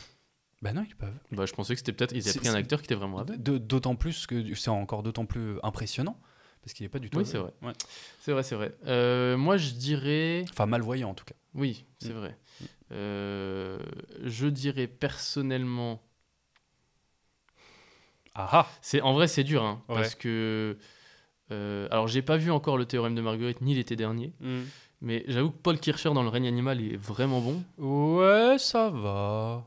Bah non, il est pas aveugle. Bah, je pensais que c'était peut-être ils avaient pris un acteur qui était vraiment aveugle. D'autant plus que c'est encore d'autant plus impressionnant, parce qu'il est pas du tout Oui, c'est. Ouais. C'est vrai, c'est vrai. Euh, moi, je dirais. Enfin, malvoyant en tout cas. Oui, c'est Mm. vrai. Euh, je dirais personnellement. Ah ah C'est en vrai c'est dur hein, Ouais. parce que euh, alors j'ai pas vu encore le théorème de Marguerite ni l'été dernier, Hmm. Mais j'avoue que Paul Kircher dans Le règne animal est vraiment bon. Ouais, ça va.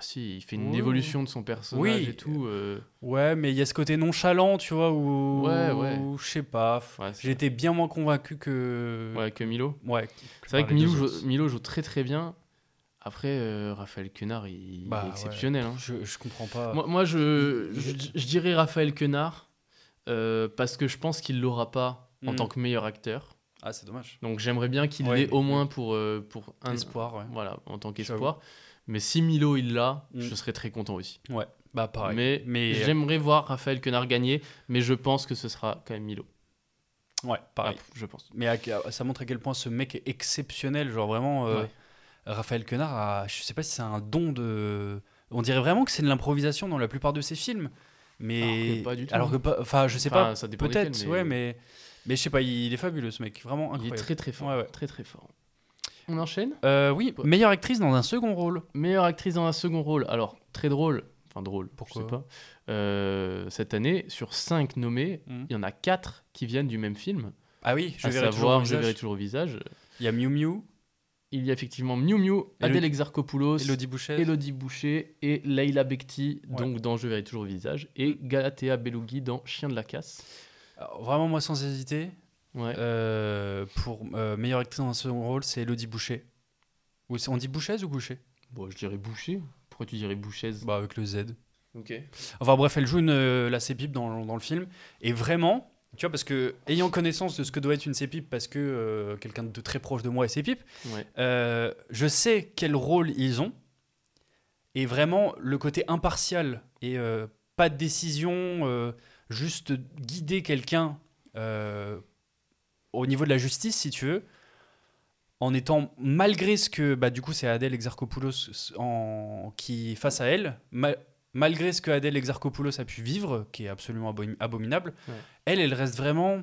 Ah si, il fait une évolution de son personnage Oui. et tout. euh, Ouais, mais il y a ce côté nonchalant, tu vois, où. Ouais, ouais. où Je sais pas. ouais, J'étais bien moins convaincu que. ouais, que Milo. Ouais. C'est vrai que Milo joue, autres. Milo joue très très bien. Après, euh, Raphaël Quenard, il, Bah, est exceptionnel. hein. Je, je comprends pas. Moi, moi, je, je, je dirais Raphaël Quenard euh, parce que je pense qu'il l'aura pas en Mm. tant que meilleur acteur. Ah, c'est dommage. Donc j'aimerais bien qu'il l'ait au moins pour, euh, pour un Espoir. Voilà, en tant qu'espoir. Mais si Milo il l'a, Mm. je serais très content aussi. Ouais, bah pareil. Mais, mais j'aimerais voir Raphaël Quenard gagner, mais je pense que ce sera quand même Milo. Ouais, pareil. Ah, je pense. Mais ça montre à quel point ce mec est exceptionnel. Genre vraiment, euh, Ouais. Raphaël Quenard, a, je sais pas si c'est un don de. On dirait vraiment que c'est de l'improvisation dans la plupart de ses films. Mais Alors que pas du tout. Alors que pas. Enfin, je sais Enfin, pas. Peut-être, mais- ouais, mais. Mais je sais pas, il est fabuleux ce mec, vraiment Il incroyable. est très très fort. Ouais, ouais. Très très fort. On enchaîne? Euh, oui, meilleure actrice dans un second rôle. Meilleure actrice dans un second rôle. Alors, très drôle. Enfin, drôle, Pourquoi? je sais pas. Euh, cette année, sur 5 nommés, Mhm. il y en a 4 qui viennent du même film. Ah oui, je à verrai toujours savoir au Je verrai toujours au visage. Il y a Miu Miu, Il y a effectivement Miu Miu, Adèle Exarchopoulos, Elodie Boucher. Elodie Boucher et Leila Bekti, Ouais. donc dans Je verrai toujours au visage, et Galatea Belougui dans Chien de la casse. Alors, vraiment, moi, sans hésiter, Ouais. euh, pour euh, meilleure actrice dans un second rôle, c'est Elodie Boucher. Ou c'est- on dit Boucher ou Boucher Bon, je dirais Boucher. Pourquoi tu dirais Boucher Bah, avec le Z. Ok. Enfin bref, elle joue une, euh, la C-pipe dans, dans le film. Et vraiment, tu vois, parce que ayant connaissance de ce que doit être une C-pipe, parce que euh, quelqu'un de très proche de moi est C-pipe, Ouais. euh, je sais quel rôle ils ont. Et vraiment, le côté impartial et euh, pas de décision, euh, juste guider quelqu'un euh, au niveau de la justice, si tu veux, en étant, malgré ce que, bah, du coup, c'est Adèle Exarchopoulos en, qui face à elle, ma- malgré ce que Adèle Exarchopoulos a pu vivre, qui est absolument abomi- abominable, Ouais. elle, elle reste vraiment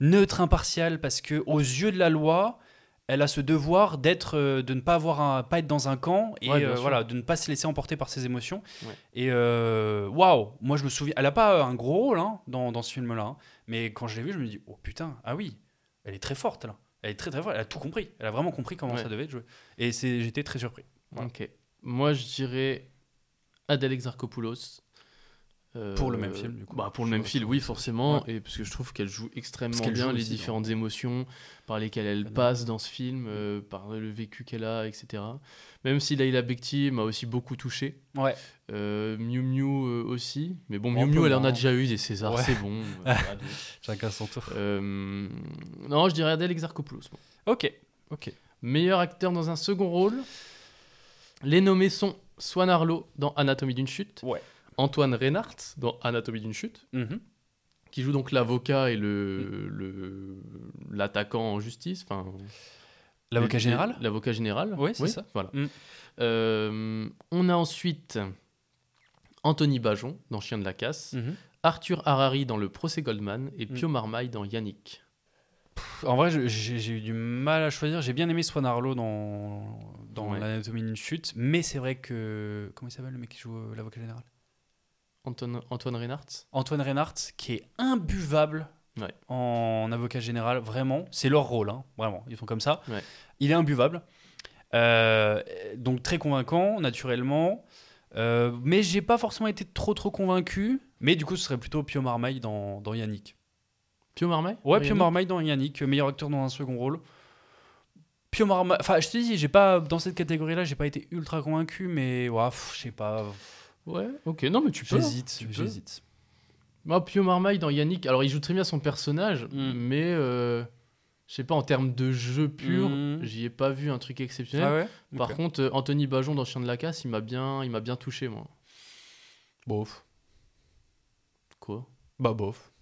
neutre, impartiale, parce que aux yeux de la loi, elle a ce devoir d'être, euh, de ne pas avoir un, pas être dans un camp et Ouais, euh, voilà, de ne pas se laisser emporter par ses émotions. Ouais. Et euh, waouh, moi je me souviens, elle a pas un gros rôle hein, dans, dans ce film-là, hein, mais quand je l'ai vu, je me dis oh putain, ah oui, elle est très forte là, elle est très très forte, elle a tout compris, elle a vraiment compris comment Ouais. ça devait être joué. Et c'est, j'étais très surpris. Voilà. Ok. Moi, je dirais Adèle Exarchopoulos. Euh, Pour le même film, du coup. bah, pour le même film, oui, forcément. Et parce que je trouve qu'elle joue extrêmement bien joue les aussi, différentes émotions par lesquelles elle a- passe dans ce film, euh, par le vécu qu'elle a, etc. Même si Leila Bekti m'a aussi beaucoup touché. Ouais. Euh, Miu Miu euh, aussi. Mais bon, Miu Miu, elle en a déjà eu des Césars, Ouais. c'est bon. euh. Chacun son tour. Euh, non, je dirais Adèle Exarchopoulos. moi. Ok, ok. Meilleur acteur dans un second rôle. Les nommés sont Swan Arlo dans Anatomie d'une chute, Ouais. Antoine Reinhardt dans Anatomie d'une chute, Mhm. qui joue donc l'avocat et le le- l'attaquant en justice. Enfin, L'avocat général L'avocat général. Ouais, c'est ça. Voilà. Mm. Euh, on a ensuite Anthony Bajon dans Chien de la casse, Mhm. Arthur Harari dans Le procès Goldman et Mm. Pio Marmaille dans Yannick. En vrai, j'ai eu du mal à choisir. J'ai bien aimé Swan Arlo dans, dans Ouais. l'anatomie d'une chute, mais c'est vrai que. Comment il s'appelle le mec qui joue euh, l'avocat général? Antoine, Antoine Reinhardt Antoine Reinhardt, qui est imbuvable Ouais. en avocat général, vraiment. C'est leur rôle, hein, vraiment. Ils font comme ça. Ouais. Il est imbuvable. Euh, donc très convaincant, naturellement. Euh, mais j'ai pas forcément été trop trop convaincu. Mais du coup, ce serait plutôt Pio Marmaille dans, dans Yannick. Pio Marmaille Ouais, Pio Yannick? Marmaille dans Yannick, meilleur acteur dans un second rôle. Pio Marmaille, enfin, je te dis, j'ai pas dans cette catégorie-là, j'ai pas été ultra convaincu, mais ouais, je sais pas, Ouais, ok, non mais tu peux. j'hésite, tu peux. j'hésite. Moi, Pio Marmaille dans Yannick, alors il joue très bien son personnage, Mm. mais euh, je sais pas, en termes de jeu pur, Mm. j'y ai pas vu un truc exceptionnel. Ah ouais? Par contre, euh, Anthony Bajon dans Chien de la Casse, il m'a bien, il m'a bien touché, moi. bof, Quoi? Bah bof.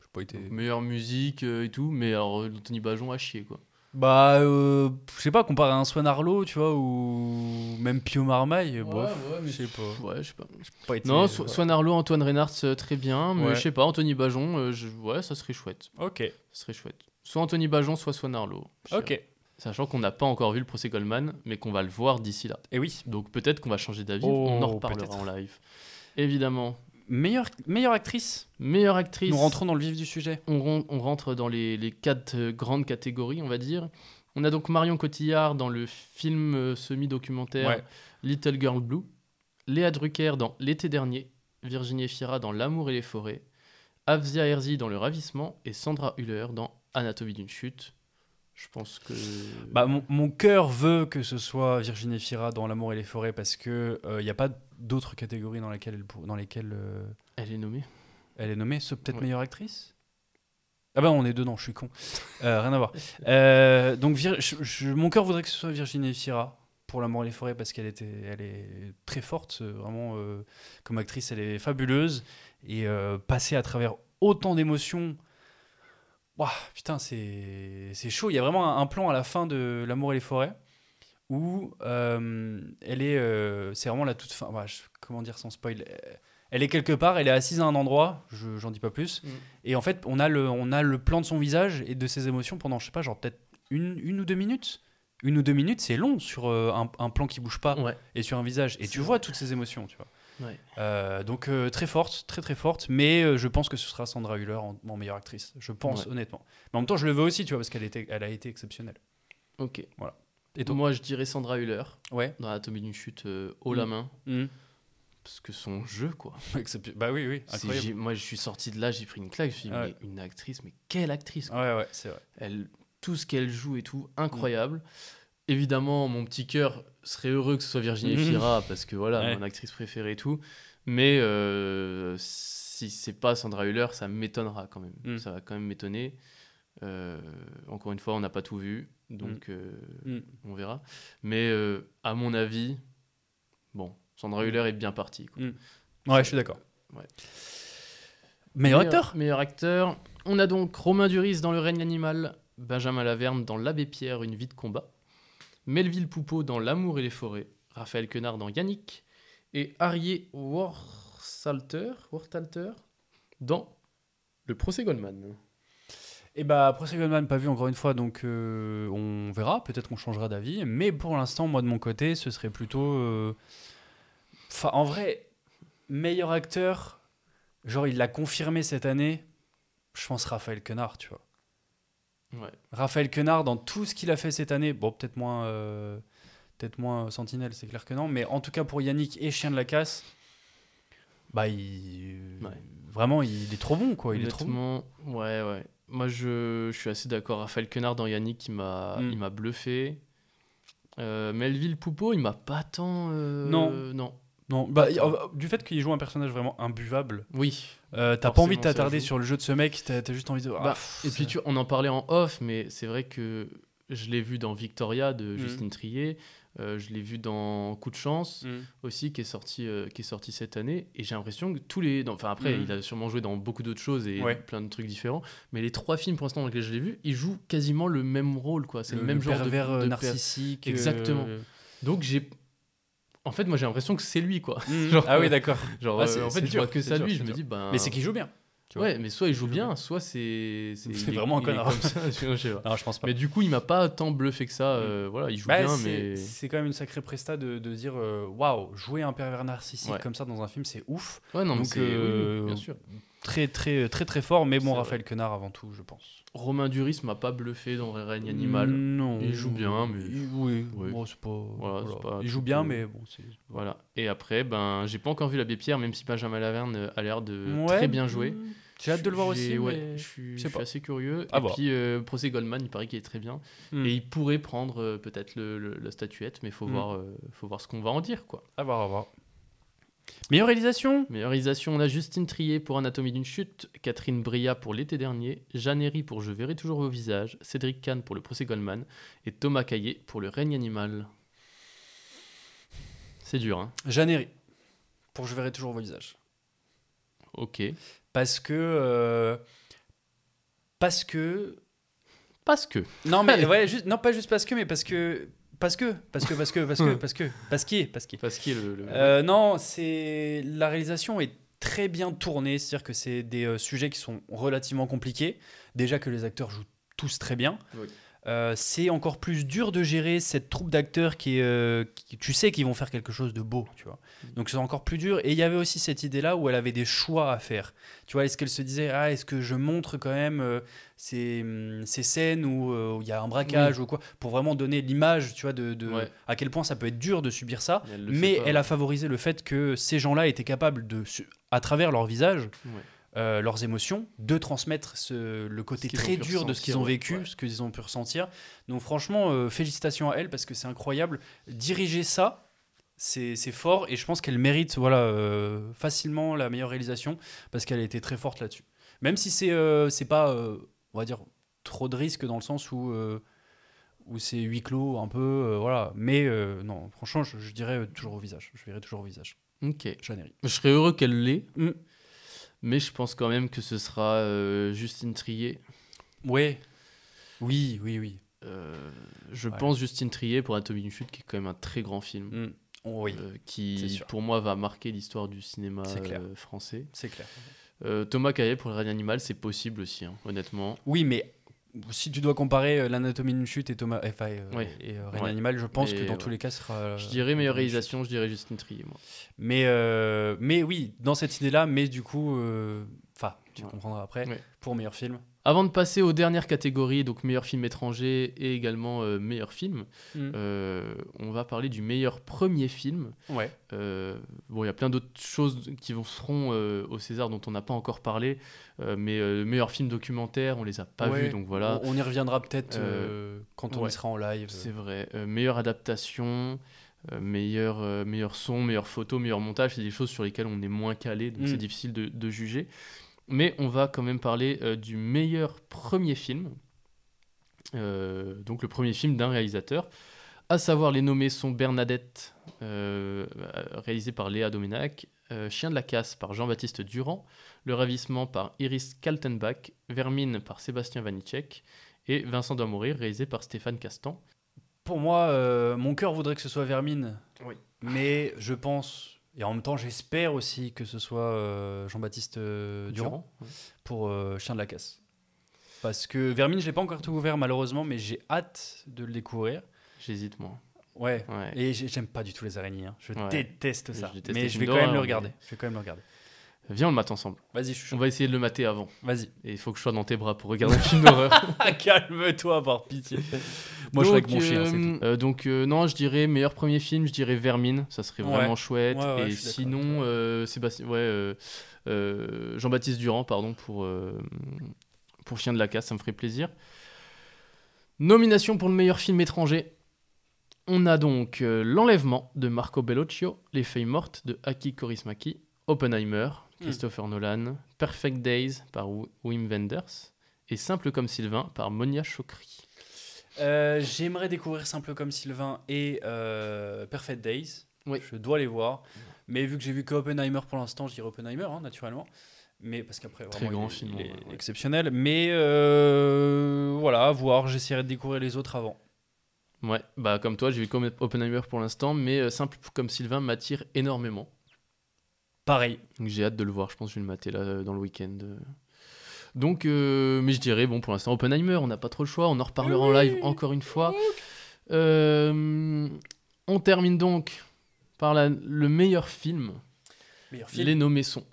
J'ai pas été. Meilleure musique euh, et tout, mais alors euh, Anthony Bajon a chier, quoi. Bah, euh, je sais pas, comparé à un Swan Arlo, tu vois, ou même Pio Marmaille, bof. mais je sais pas. Ouais, je sais pas. J'ai pas été- Non, ouais. So- Swan Arlo, Antoine Reinhardt, euh, très bien, mais Ouais. je sais pas, Anthony Bajon, euh, je- ouais, ça serait chouette. Ok, Ça serait chouette. Soit Anthony Bajon, soit Swan Arlo. ok. Sachant qu'on n'a pas encore vu le procès Goldman, mais qu'on va le voir d'ici là. Et oui, Donc peut-être qu'on va changer d'avis, Oh, on en reparlera peut-être. en live. Évidemment. Meilleure, meilleure actrice. Meilleure actrice. Nous rentrons dans le vif du sujet. On, ren- on rentre dans les, les quatre euh, grandes catégories, on va dire. On a donc Marion Cotillard dans le film euh, semi-documentaire Ouais. Little Girl Blue, Léa Drucker dans L'été dernier, Virginie Fira dans L'amour et les forêts, Avzia Herzi dans Le ravissement et Sandra Hüller dans Anatomie d'une chute. Je pense que. Bah, mon, mon cœur veut que ce soit Virginie Fira dans L'amour et les forêts parce que il n'y a pas d'autres catégories dans lesquelles elle, pour- dans lesquelles, euh, Elle est nommée. elle est nommée. Ce peut-être Ouais. meilleure actrice? Ah bah on est dedans, je suis con. Euh, rien à voir. Euh, donc Vir- je- je- mon cœur voudrait que ce soit Virginie Fira pour L'amour et les forêts parce qu'elle était, elle est très forte, euh, vraiment euh, comme actrice, elle est fabuleuse et euh, passer à travers autant d'émotions. Putain, c'est chaud. Il y a vraiment un, plan à la fin de L'amour et les forêts où euh, elle est. euh, c'est vraiment la toute fin. Je- comment dire sans spoil? Elle est quelque part, elle est assise à un endroit, je, j'en dis pas plus. Mm. Et en fait, on a, le, on a le plan de son visage et de ses émotions pendant, je sais pas, genre peut-être une, une ou deux minutes. Une ou deux minutes, c'est long sur euh, un, un plan qui bouge pas Ouais. et sur un visage. Et tu vrai. vois toutes ces émotions, tu vois. Ouais. Euh, donc euh, très forte, très très forte, mais euh, je pense que ce sera Sandra Hüller en, en meilleure actrice. Je pense Ouais. honnêtement. Mais en même temps, je le veux aussi, tu vois, parce qu'elle était, elle a été exceptionnelle. Ok. Voilà. Et toi? Moi, je dirais Sandra Hüller Ouais. dans Anatomie d'une chute haut la Mm. main. Mm. Parce que son jeu, quoi. Bah oui, oui, incroyable. Moi, je suis sorti de là, j'ai pris une claque. Je me suis dit, Ouais. mais une actrice, mais quelle actrice quoi. Ouais, ouais, c'est vrai. Elle, Tout ce qu'elle joue et tout, incroyable. Évidemment, mon petit cœur serait heureux que ce soit Virginie Mhm. Fira, parce que voilà, Ouais. mon actrice préférée et tout. Mais euh, si c'est pas Sandra Hüller, ça m'étonnera quand même. Mm. Ça va quand même m'étonner. Euh, encore une fois, on n'a pas tout vu, donc euh, Mm. on verra. Mais à mon avis, bon, Sandra Hüller est bien partie. quoi. Mm. Ouais, je suis d'accord. Ouais. Meilleur acteur? Meilleur acteur. On a donc Romain Duris dans Le règne animal, Benjamin Laverne dans L'Abbé Pierre, Une vie de combat, Melville Poupeau dans L'amour et les forêts, Raphaël Quenard dans Yannick, et Arié Wartalter dans Le procès Goldman. Et bah, Procès Goldman, pas vu encore une fois, donc euh, on verra. Peut-être qu'on changera d'avis. Mais pour l'instant, moi de mon côté, ce serait plutôt. euh, Enfin, en vrai, meilleur acteur, genre il l'a confirmé cette année, je pense Raphaël Quenard, tu vois. Ouais. Raphaël Quenard, dans tout ce qu'il a fait cette année, bon, peut-être moins, euh, peut-être moins Sentinelle, c'est clair que non, mais en tout cas pour Yannick et Chien de la Casse, bah, il, Ouais. vraiment, il est trop bon, quoi. Il est trop bon. Honnêtement, ouais, ouais. Moi, je, je suis assez d'accord. Raphaël Quenard dans Yannick, il m'a Mm. il m'a bluffé. Euh, Melville Poupeau, il m'a pas tant. euh, Non. Non. Non, bah, euh, du fait qu'il joue un personnage vraiment imbuvable, Oui. euh, t'as pas envie de t'attarder sur le jeu de ce mec, t'as as juste envie de. ah, Bah, pff, et puis tu, on en parlait en off, mais c'est vrai que je l'ai vu dans Victoria de Mhm. Justine Trier, euh, je l'ai vu dans Coup de chance Mm. aussi qui est sorti euh, qui est sorti cette année, et j'ai l'impression que tous les, enfin après Mhm. il a sûrement joué dans beaucoup d'autres choses et Ouais. plein de trucs différents, mais les trois films pour l'instant dans lesquels je l'ai vu, il joue quasiment le même rôle quoi, c'est le, même genre de, pervers de narcissique. Exactement. Donc j'ai, en fait moi j'ai l'impression que c'est lui quoi. mm. Genre, ah oui, euh, d'accord. Genre Ah, euh, en fait c'est je vois que c'est ça lui, je me dis ben. Mais c'est qu'il joue bien. tu vois. Ouais, mais soit il joue bien, bien. soit c'est. C'est vraiment un connard. comme ça, je sais pas. Non, je pense pas. Mais du coup, il m'a pas tant bluffé que ça. euh, voilà, il joue Bah, bien, c'est- mais. c'est quand même une sacrée presta de, de dire euh, waouh, jouer un pervers narcissique Ouais. comme ça dans un film, c'est ouf. Ouais, non, mais Donc, c'est. oui, oui, euh, bien sûr. Très, très, très, très fort, mais bon. Raphaël Quenard avant tout, je pense. Romain Duris m'a pas bluffé dans Règne Animal. Non. Il joue bien, mais- Il- oui, Oui. bon, c'est pas. Voilà, voilà. c'est pas Il joue bien, mais bon, c'est. Voilà. Et après, ben, j'ai pas encore vu l'abbé Pierre, même si Benjamin Laverne a l'air de Ouais, très bien jouer. J'ai hâte de le voir aussi. ouais, mais je suis, je assez curieux. À et voir. puis, euh, Procès Goldman, il paraît qu'il est très bien. Hmm. Et il pourrait prendre euh, peut-être le, le- la statuette, mais faut, Hmm. voir, euh, faut voir ce qu'on va en dire, quoi. À voir, à voir. Meilleure réalisation Meilleure réalisation, on a Justine Trier pour Anatomie d'une chute, Catherine Bria pour l'été dernier, Jeanne Herry pour Je verrai toujours vos visages, Cédric Kahn pour Le procès Goldman et Thomas Caillé pour Le règne animal. C'est dur, hein Jeanne Herry, pour Je verrai toujours vos visages. Ok. Parce que. euh, parce que. Parce que. Non, mais ouais, juste, non, pas juste parce que, mais parce que. Parce que, parce que, parce que, parce que, parce que, parce qu'il est, parce qu'il est. Parce qu'il le- Euh, non, c'est la réalisation est très bien tournée, c'est-à-dire que c'est des euh, sujets qui sont relativement compliqués. Déjà que les acteurs jouent tous très bien. Oui. Euh, c'est encore plus dur de gérer cette troupe d'acteurs qui, est, euh, qui- tu sais qu'ils vont faire quelque chose de beau, tu vois. Donc c'est encore plus dur. Et il y avait aussi cette idée-là où elle avait des choix à faire. Tu vois, est-ce qu'elle se disait, ah, est-ce que je montre quand même euh, ces, hum, ces scènes où euh, où il y a un braquage ou quoi, pour vraiment donner l'image, tu vois, de, de- Ouais. à quel point ça peut être dur de subir ça. Mais elle Mais a favorisé le fait que ces gens-là étaient capables de, à travers leur visage, Ouais. Euh, leurs émotions, de transmettre ce- le côté très dur de ce qu'ils ont vécu, ouais. ce qu'ils ont pu ressentir. Donc franchement, euh, félicitations à elle parce que c'est incroyable. Diriger ça, c'est fort et je pense qu'elle mérite voilà, euh, facilement la meilleure réalisation parce qu'elle a été très forte là-dessus. Même si c'est c'est pas, on va dire, trop de risques dans le sens où, où c'est huis clos un peu, voilà. Mais non, franchement, je, je dirais toujours au visage. Je verrai toujours au visage. Ok. Jeannery. Je serais heureux qu'elle l'ait. Mm. Mais je pense quand même que ce sera euh, Justine Trier. Ouais. Oui, oui, oui. Euh, je Ouais. pense Justine Trier pour Anatomie d'une chute, qui est quand même un très grand film. Mm. Oui, euh, qui, pour moi, va marquer l'histoire du cinéma clair. français. c'est clair. Thomas Caillet pour Le règne animal, c'est possible aussi, hein, honnêtement. Oui, mais si tu dois comparer euh, l'anatomie d'une chute et Thomas enfin, euh, et euh, Reine Ouais. Animal, je pense que dans ouais. tous les cas, ce sera. euh, je dirais meilleure réalisation, je dirais Justine Trier, moi. Mais, euh, mais oui, dans cette idée-là, mais du coup, euh, enfin, tu Ouais. comprendras après, pour meilleur film. Avant de passer aux dernières catégories, donc meilleur film étranger et également euh, meilleur film, Mm. euh, on va parler du meilleur premier film. Ouais. Euh, bon, il y a plein d'autres choses qui vont, seront euh, au César dont on n'a pas encore parlé, mais meilleur film documentaire, on les a pas Ouais. vus, donc voilà. On, on y reviendra peut-être quand on ouais. y sera en live. C'est vrai. Meilleure adaptation, meilleur, meilleur son, meilleure photo, meilleur montage, c'est des choses sur lesquelles on est moins calé, donc Mm. c'est difficile de, de juger. Mais on va quand même parler euh, du meilleur premier film, Euh, donc le premier film d'un réalisateur. À savoir, les nommés sont Bernadette, euh, réalisé par Léa Domenac, euh, Chien de la casse par Jean-Baptiste Durand, Le ravissement par Iris Kaltenbach, Vermine par Sébastien Vanitschek et Vincent doit mourir, réalisé par Stéphane Castan. Pour moi, euh, mon cœur voudrait que ce soit Vermine. Oui. Mais je pense, et en même temps, j'espère aussi que ce soit euh, Jean-Baptiste euh, Durand. Pour euh, Chien de la Casse. Parce que Vermine, je l'ai pas encore tout ouvert malheureusement, mais j'ai hâte de le découvrir. J'hésite, moi. Ouais. Ouais. Et j'ai- j'aime pas du tout les araignées. hein. Je Ouais. déteste ça. Je mais je vais quand même le regarder. Je vais quand même le regarder. Viens, on le mate ensemble. Vas-y, je suis chaud. On va essayer de le mater avant. Vas-y. Et il faut que je sois dans tes bras pour regarder un film d'horreur. Calme-toi, par pitié. Moi, je serais avec mon chien, c'est euh, tout. euh, donc, euh, non, je dirais meilleur premier film, je dirais Vermine, ça serait Ouais. vraiment chouette. Ouais, ouais, et sinon, euh, Sébastien, ouais, Jean-Baptiste Durand, pardon, pour, pour Chien de la Casse, ça me ferait plaisir. Nomination pour le meilleur film étranger. On a donc L'Enlèvement de Marco Bellocchio, Les Feuilles Mortes de Aki Kaurismäki, Oppenheimer, Christopher Nolan, Perfect Days par Wi- Wim Wenders et Simple comme Sylvain par Monia Chokri. Euh, J'aimerais découvrir Simple comme Sylvain et euh, Perfect Days. Oui. Je dois les voir. Mais vu que j'ai vu que Oppenheimer pour l'instant, je dirais Oppenheimer, hein, naturellement. Mais parce qu'après, Très grand il film, il est ouais. exceptionnel. Mais euh, voilà, à voir. J'essaierai de découvrir les autres avant. Ouais, bah comme toi, j'ai vu comme Oppenheimer pour l'instant, mais Simple comme Sylvain m'attire énormément. Pareil. Donc j'ai hâte de le voir, je pense que je vais le mater là euh, dans le week-end. euh. Donc, euh, mais je dirais, bon, pour l'instant, Oppenheimer, on n'a pas trop le choix, on en reparlera en live encore une fois. Euh, on termine donc par la- le meilleur film. Meilleur film. Les nommés sont.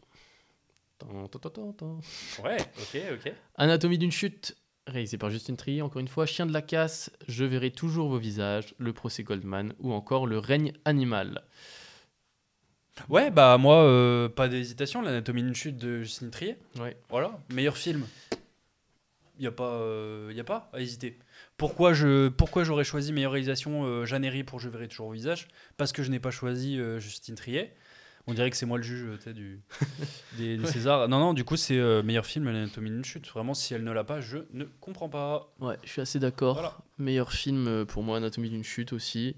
Ouais, ok, ok. Anatomie d'une chute, réalisé par Justine Trier, encore une fois. Chien de la casse, Je verrai toujours vos visages, Le procès Goldman, ou encore Le règne animal. Ouais, bah moi, euh, pas d'hésitation. L'anatomie d'une chute de Justine Trier. Ouais. Voilà, meilleur film. Il n'y a, pas, euh, y a pas à hésiter. Pourquoi, je, pourquoi j'aurais choisi meilleure réalisation euh, Jeanne Herry pour Je verrai toujours au visage? Parce que je n'ai pas choisi euh, Justine Trier. On dirait que c'est moi le juge euh, du, des, des Césars. Non, non, du coup, c'est meilleur film, L'anatomie d'une chute. Vraiment, si elle ne l'a pas, je ne comprends pas. Ouais, je suis assez d'accord. Voilà. Meilleur film pour moi, Anatomie d'une chute aussi.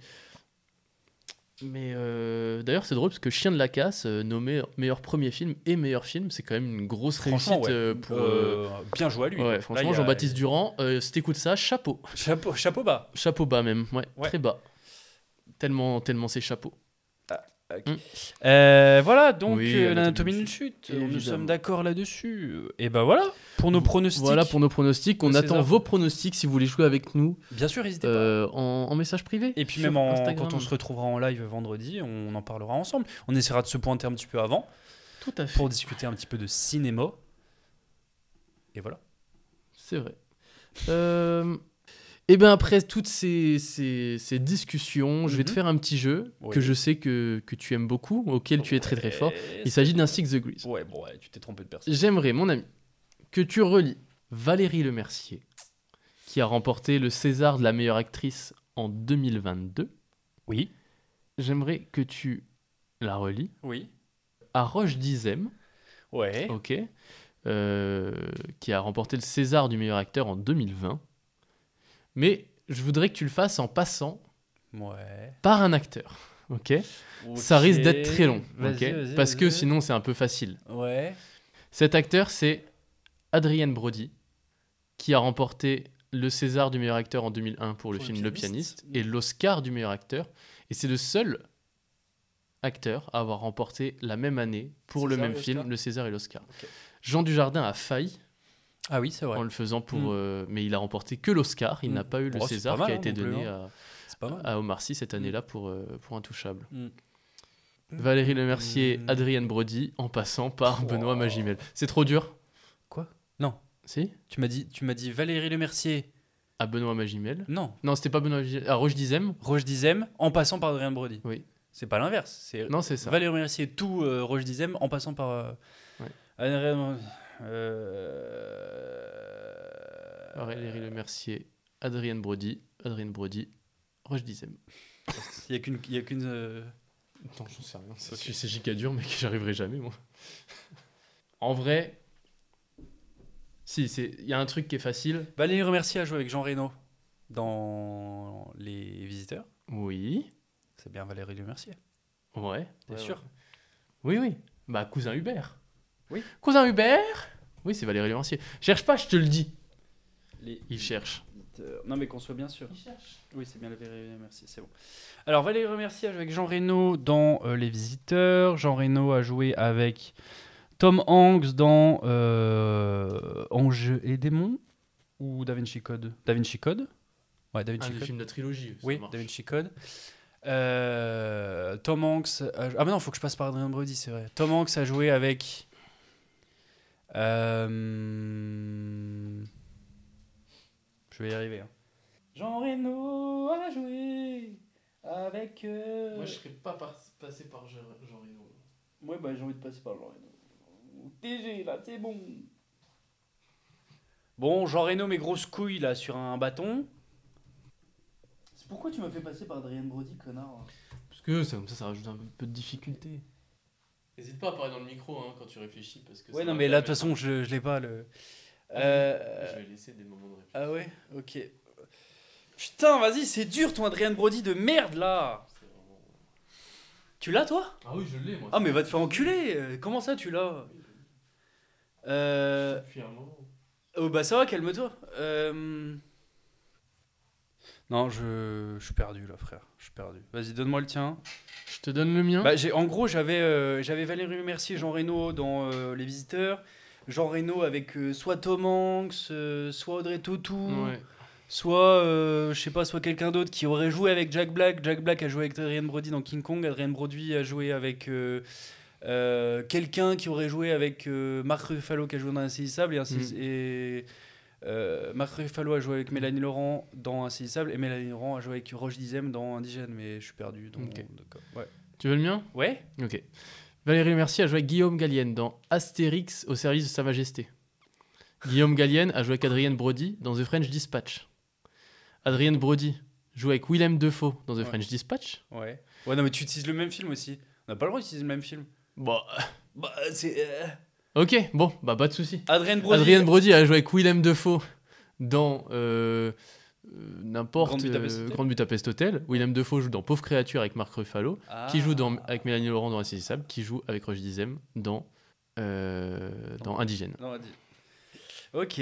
Mais euh, d'ailleurs, c'est drôle parce que Chien de la casse, euh, nommé meilleur premier film et meilleur film, c'est quand même une grosse réussite ouais. euh, pour. Euh, bien joué à lui. ouais, franchement, a- Jean-Baptiste Durand, euh, si t'écoutes ça, chapeau. Chapeau, chapeau bas. Chapeau bas même, ouais, Ouais. très bas. Tellement, tellement c'est chapeau. Ok. Mm. Euh, voilà, donc Oui, euh, Anatomie l'anatomie d'une chute. Nous Évidemment. sommes d'accord là-dessus. Et ben voilà, pour nos pronostics. Voilà pour nos pronostics. On de attend vos pronostics si vous voulez jouer avec nous Bien sûr, n'hésitez pas. euh, en, en message privé. Et puis même en- quand on se retrouvera en live vendredi, on en parlera ensemble. On essaiera de se pointer un petit peu avant Tout à fait. pour discuter un petit peu de cinéma. Et voilà. C'est vrai. Euh, et bien après toutes ces, ces, ces discussions, je vais te Mhm. faire un petit jeu que je sais que, que tu aimes beaucoup, auquel tu es très très fort. Il s'agit d'un Six Degrees. Ouais, bon, ouais, tu t'es trompé de personne. J'aimerais, mon ami, que tu relis Valérie Lemercier, qui a remporté le César de la meilleure actrice en 2022. Oui. J'aimerais que tu la relis Oui. à Roche Dizem, Ouais. ok, euh, qui a remporté le César du meilleur acteur en 2020. Mais je voudrais que tu le fasses en passant Ouais. par un acteur, ok? Ça risque d'être très long, Vas-y, ok? vas-y, Parce que sinon c'est un peu facile. Ouais. Cet acteur, c'est Adrienne Brody, qui a remporté le César du meilleur acteur en 2001 pour le Pour le film Le pianiste. pianiste et l'Oscar du meilleur acteur. Et c'est le seul acteur à avoir remporté la même année pour le même film le César et l'Oscar. Jean Dujardin a failli Ah oui, c'est vrai. en le faisant pour, Mm. euh, mais il a remporté que l'Oscar. Il Mm. n'a pas eu le Oh, César mal, qui a hein, été plus, donné hein. à, à Omar Sy cette année-là pour, euh, pour Intouchable. Mm. Valérie Lemercier, Mm. Adrienne Brody, en passant par Benoît Magimel. C'est trop dur Quoi? Non. Si? Tu m'as dit, tu m'as dit Valérie Lemercier. À Benoît Magimel? Non. Non, c'était pas Benoît Magimel. À Roche Dizem? Roche Dizem en passant par Adrien Brody. Oui. C'est pas l'inverse. Non, c'est ça. Valérie Lemercier tout euh, Roche Dizem en passant par Ouais. Adrien- euh, Valérie Lemercier, Adrienne Brody, Adrienne Brody, Roche Dizem. Il y a qu'une, y a qu'une. euh, Attends, j'en sais rien. C'est c'est giga dur, mais que j'arriverai jamais, moi. en vrai, si, il y a un truc qui est facile. Valérie Lemercier a joué avec Jean Reno dans Les Visiteurs. Oui. C'est bien Valérie Lemercier. Ouais. T'es Ouais, sûr? ouais. Oui, oui. Bah, cousin Hubert. Oui. Cousin Hubert Oui, c'est Valérie Lemercier. Cherche pas, je te le dis. Les Il cherche. Visiteurs. Non mais qu'on soit bien sûr. Oui, c'est bien Valérie Lemercier, c'est bon. Alors Valérie a joué avec Jean Reno dans euh, Les Visiteurs. Jean Reno a joué avec Tom Hanks dans euh, Ange et démons ou Da Vinci Code? Da Vinci Code? Ouais, Da Un Vinci des Code. films de trilogie. Oui, marche. Da Vinci Code. Euh, Tom Hanks. a- Ah, mais non, faut que je passe par Adrien Brody, c'est vrai. Tom Hanks a joué avec. Euh, Je vais y arriver. hein. Jean Reno a joué avec. euh, Moi, je serais pas passé par Jean Reno. Ouais, bah j'ai envie de passer par Jean Reno. TG, là, c'est bon. Bon, Jean Reno, mes grosses couilles, là, sur un bâton. C'est pourquoi tu m'as fait passer par Adrien Brody, connard Parce que ça, comme ça, ça rajoute un peu de difficulté. N'hésite pas à parler dans le micro hein, quand tu réfléchis. Parce que Ouais, non, mais là, de toute façon, je, je l'ai pas, le... Je Euh... vais laisser des moments de réflexion. Ah ouais Ok. Putain, vas-y, c'est dur, ton Adrien Brody de merde, là Tu l'as, toi? Ah oui, je l'ai, moi. Ah, mais va te faire enculer euh, Comment ça, tu l'as? Euh... Depuis un moment. Oh bah ça va, calme-toi. Euh... Non, je... je suis perdu là, frère. Je suis perdu. Vas-y, donne-moi le tien. Je te donne le mien. Bah, j'ai, en gros, j'avais, euh, j'avais Valérie Mercier, Jean Reno dans euh, Les Visiteurs. Jean Reno avec euh, soit Tom Hanks, euh, soit Audrey Tautou, Ouais. soit, je sais pas, soit quelqu'un d'autre qui aurait joué avec Jack Black. Jack Black a joué avec Adrien Brody dans King Kong. Adrien Brody a joué avec quelqu'un qui aurait joué avec Marc Ruffalo qui a joué dans Insaisissable et, Mm. et euh, Marc Ruffalo a joué avec Mélanie Laurent dans Insaisissable et Mélanie Laurent a joué avec Roche Dizem dans Indigène mais je suis perdu donc ouais Tu veux le mien? Ouais Ok. Valérie Mercier a joué avec Guillaume Gallienne dans Astérix au service de Sa Majesté. Guillaume Gallienne a joué avec Adrienne Brody dans The French Dispatch. Adrienne Brody joue avec Willem Defoe dans The Ouais. French Dispatch. ouais ouais non mais tu utilises le même film aussi on n'a pas le droit d'utiliser le même film Bon, bah c'est euh, ok, bon, bah pas de souci. Adrien Brody Adrienne Brody a joué avec Willem Defoe dans euh, euh, n'importe Grande Budapest euh, Hotel. Grande Budapest Hotel. Willem Defoe joue dans Pauvre créature avec Marc Ruffalo, qui joue dans, avec Mélanie Laurent dans Insaisissable, qui joue avec Roche Dizem dans, euh, dans Indigène. Non. Ok.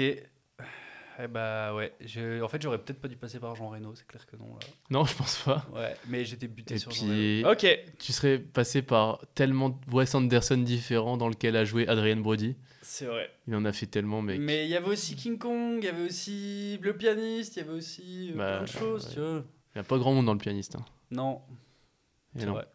Eh bah ouais, je- en fait j'aurais peut-être pas dû passer par Jean Reno, c'est clair que non là. Non, je pense pas. Ouais, mais j'étais buté Et sur Jean puis, Reno. Ok, tu serais passé par tellement de Wes Anderson différents dans lequel a joué Adrien Brody. c'est vrai. Il en a fait tellement, mec. Mais il y avait aussi King Kong, il y avait aussi Le Pianiste, il y avait aussi euh, Bah, plein de choses, ouais. tu vois. Il n'y a pas grand monde dans le pianiste. hein. Non, Et non. vrai.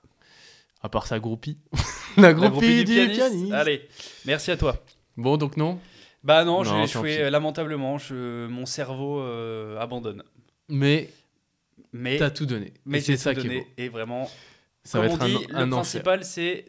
À part sa groupie. La La groupie, groupie du, pianiste. Allez, merci à toi. Bon, donc non. Bah non, Non, j'ai échoué euh, lamentablement, je, mon cerveau euh, abandonne. Mais Mais, t'as tout donné. mais c'est ça tout qui est donné, beau. Et vraiment, Ça comme va on être dit, un, un le principal c'est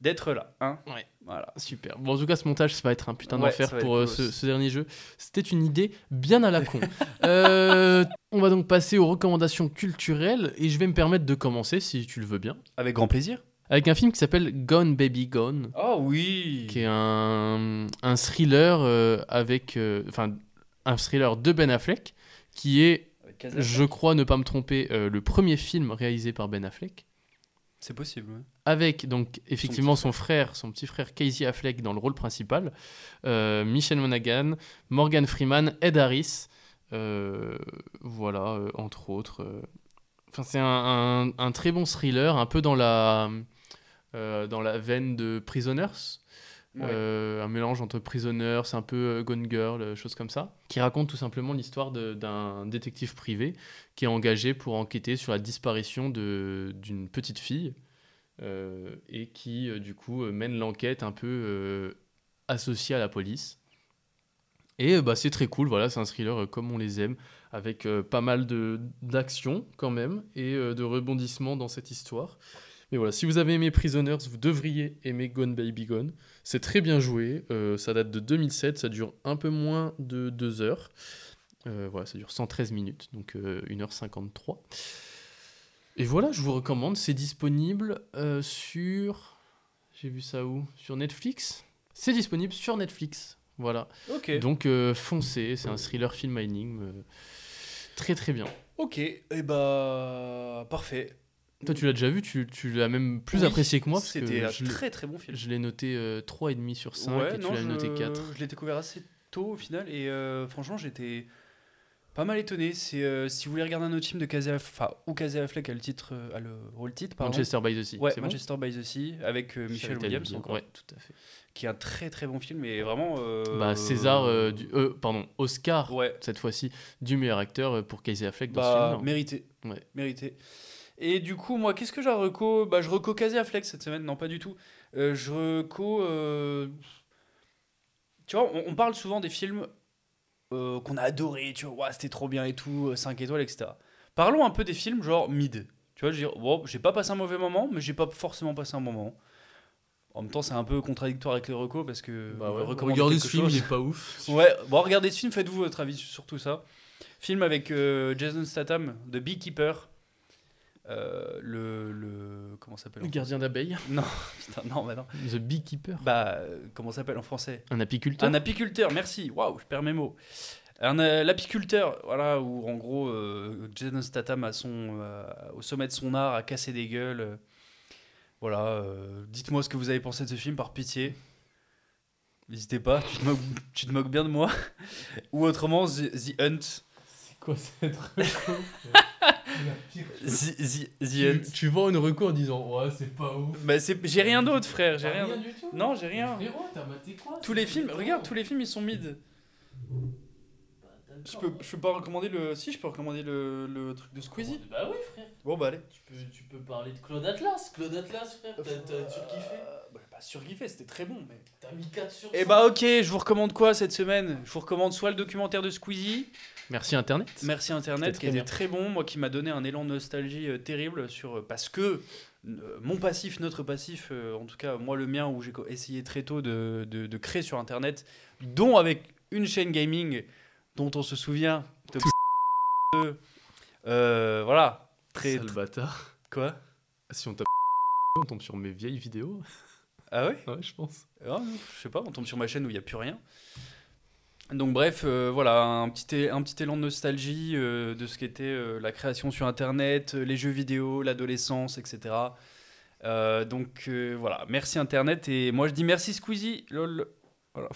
d'être là. Hein Ouais. Voilà. Super. Bon, en tout cas, ce montage, ça va être un putain Ouais, d'enfer pour euh, ce, ce dernier jeu. C'était une idée bien à la con. Euh, on va donc passer aux recommandations culturelles et je vais me permettre de commencer, si tu le veux bien, Avec grand plaisir. Avec un film qui s'appelle Gone Baby Gone, Oh oui qui est un, un thriller euh, avec, euh, enfin, un thriller de Ben Affleck, qui est, je crois ne pas me tromper, euh, le premier film réalisé par Ben Affleck. C'est possible, ouais. avec donc effectivement petit son, frère, son petit frère Casey Affleck dans le rôle principal, Michelle Monaghan, Morgan Freeman, Ed Harris, voilà entre autres. Enfin c'est un, un- un très bon thriller, un peu dans la dans la veine de Prisoners. Ouais. Euh, un mélange entre Prisoners, un peu euh, Gone Girl, euh, choses comme ça, qui raconte tout simplement l'histoire d'un détective privé qui est engagé pour enquêter sur la disparition d'une petite fille euh, et qui, euh, du coup, euh, mène l'enquête un peu euh, associée à la police. Et euh, bah, c'est très cool, voilà, c'est un thriller euh, comme on les aime, avec euh, pas mal d'action quand même et euh, de rebondissements dans cette histoire. Mais voilà, si vous avez aimé Prisoners, vous devriez aimer Gone Baby Gone. C'est très bien joué, euh, ça date de 2007, ça dure un peu moins de 2 heures. Euh, voilà, ça dure 113 minutes, donc euh, 1h53. Et voilà, je vous recommande, c'est disponible euh, sur... J'ai vu ça où? Sur Netflix? C'est disponible sur Netflix, voilà. Ok. Donc euh, foncez, c'est un thriller film mining. euh, très très bien. Ok, et bah parfait. Toi tu l'as déjà vu, tu, tu l'as même plus Oui, apprécié que moi C'était un je très très bon film. je l'ai noté euh, 3,5 sur 5 Ouais, et non, tu l'as je... noté 4. Je l'ai découvert assez tôt au final et euh, franchement j'étais pas mal étonné. C'est euh, si vous voulez regarder un autre film de Casey enfin où Casey Affleck a le titre, euh, a le rôle titre, pardon. Manchester by the Sea. Ouais, c'est bon Manchester by the Sea avec euh, ta Williams, encore, Ouais, tout à fait. qui est un très très bon film et vraiment. euh, Bah, César, du, pardon, Oscar, Ouais. cette fois-ci, du meilleur acteur pour Casey Affleck dans ce Bah, film. mérité. Ouais. Mérité. Et du coup, moi, qu'est-ce que j'ai reco Bah, je reco Affleck cette semaine. Non, pas du tout. Euh, je reco. euh, Tu vois, on, on parle souvent des films euh, qu'on a adorés. Tu vois, c'était trop bien et tout, 5 étoiles, etc. Parlons un peu des films genre mid. Tu vois, je veux dire, bon, j'ai pas passé un mauvais moment, mais j'ai pas forcément passé un bon moment. En même temps, c'est un peu contradictoire avec les recos parce que. Bah ouais, regardez ce film, chose. il est pas ouf. Ouais, bon, regardez ce film, faites-vous votre avis sur tout ça. Film avec Jason Statham, The Beekeeper. Euh, le, le. Comment ça s'appelle Le en gardien d'abeilles, Non, putain, non, bah non. The Beekeeper, Bah, euh, comment ça s'appelle en français? Un apiculteur. Un apiculteur, merci. Waouh, je perds mes mots. Un euh, l'apiculteur, voilà, où en gros, euh, Jason Statham, à son, euh, au sommet de son art, a cassé des gueules. voilà, euh, dites-moi ce que vous avez pensé de ce film, par pitié. N'hésitez pas, tu te, moques, tu te moques bien de moi. Ou autrement, The, The Hunt. C'est quoi cette The, The- The tu, tu vends une reco en disant Ouais, c'est pas ouf. Bah, j'ai rien d'autre, frère. J'ai T'as rien. du tout Non, j'ai rien. Frérot, t'as maté quoi Tous les films, regarde, tous les films, ils sont mid. Je peux, je peux pas recommander le. Si, je peux recommander le, le truc de Squeezie. Bah oui, frère. Bon, bah allez. Tu peux, tu peux parler de Claude Atlas. Claude Atlas, frère. T'as t'as surkiffé Euh, bah, pas surkiffé, c'était très bon, mais. T'as mis 4 sur Eh bah, ok, je vous recommande quoi cette semaine? Je vous recommande soit le documentaire de Squeezie, Merci Internet. Merci Internet, qui très était bien. très bon, moi qui m'a donné un élan de nostalgie euh, terrible sur euh, parce que euh, mon passif, notre passif, euh, en tout cas moi le mien où j'ai essayé très tôt de, de- de créer sur Internet, dont avec une chaîne gaming dont on se souvient. de Euh, voilà, très, Sale bâtard. quoi? Si on tape on tombe sur mes vieilles vidéos. Ah ouais? Ouais, je pense. Ah, Je sais pas, on tombe sur ma chaîne où il n'y a plus rien. Donc bref, euh, voilà, un petit, un petit élan de nostalgie euh, de ce qu'était euh, la création sur Internet, les jeux vidéo, l'adolescence, etc. Donc voilà, merci Internet et moi je dis merci Squeezie, lol. Voilà.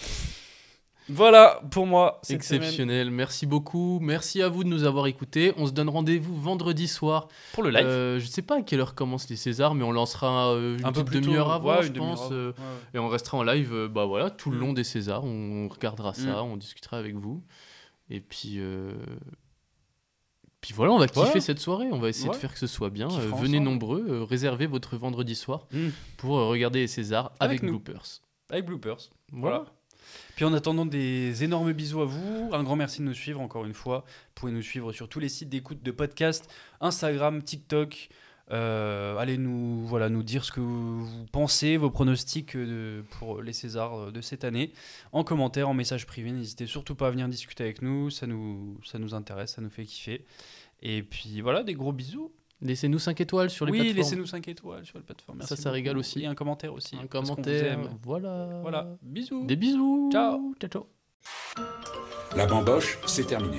Voilà pour moi. cette Exceptionnel, merci beaucoup. Merci à vous de nous avoir écoutés. On se donne rendez-vous vendredi soir. Pour le live. Euh, je sais pas à quelle heure commencent les Césars, mais on lancera euh, une Un peu petite demi-heure avant, ouais, je pense. euh, ouais. Et on restera en live bah, voilà, tout le Mm. long des Césars. On, on regardera ça, Mm. on discutera avec vous. Et puis. Puis voilà, on va kiffer cette soirée. On va essayer Ouais. de faire que ce soit bien. Euh, venez nombreux, euh, réservez votre vendredi soir Mm. pour euh, regarder les Césars Avec bloopers. Avec bloopers. Voilà. Voilà. Puis en attendant, des énormes bisous à vous. Un grand merci de nous suivre encore une fois. Vous pouvez nous suivre sur tous les sites d'écoute de podcasts, Instagram, TikTok. Euh, allez nous, voilà, nous dire ce que vous pensez, vos pronostics euh, pour les Césars euh, de cette année. En commentaire, en message privé, n'hésitez surtout pas à venir discuter avec nous. Ça nous, ça nous intéresse, ça nous fait kiffer. Et puis voilà, des gros bisous. Laissez-nous 5 étoiles sur les oui, plateformes. laissez-nous 5 étoiles sur les plateformes. Ça, Merci ça régale beaucoup. aussi. Et un commentaire aussi. Un parce qu'on vous commentaire. aime. Voilà. Voilà, bisous. Des bisous. Ciao. Ciao, ciao. La bamboche, c'est terminé.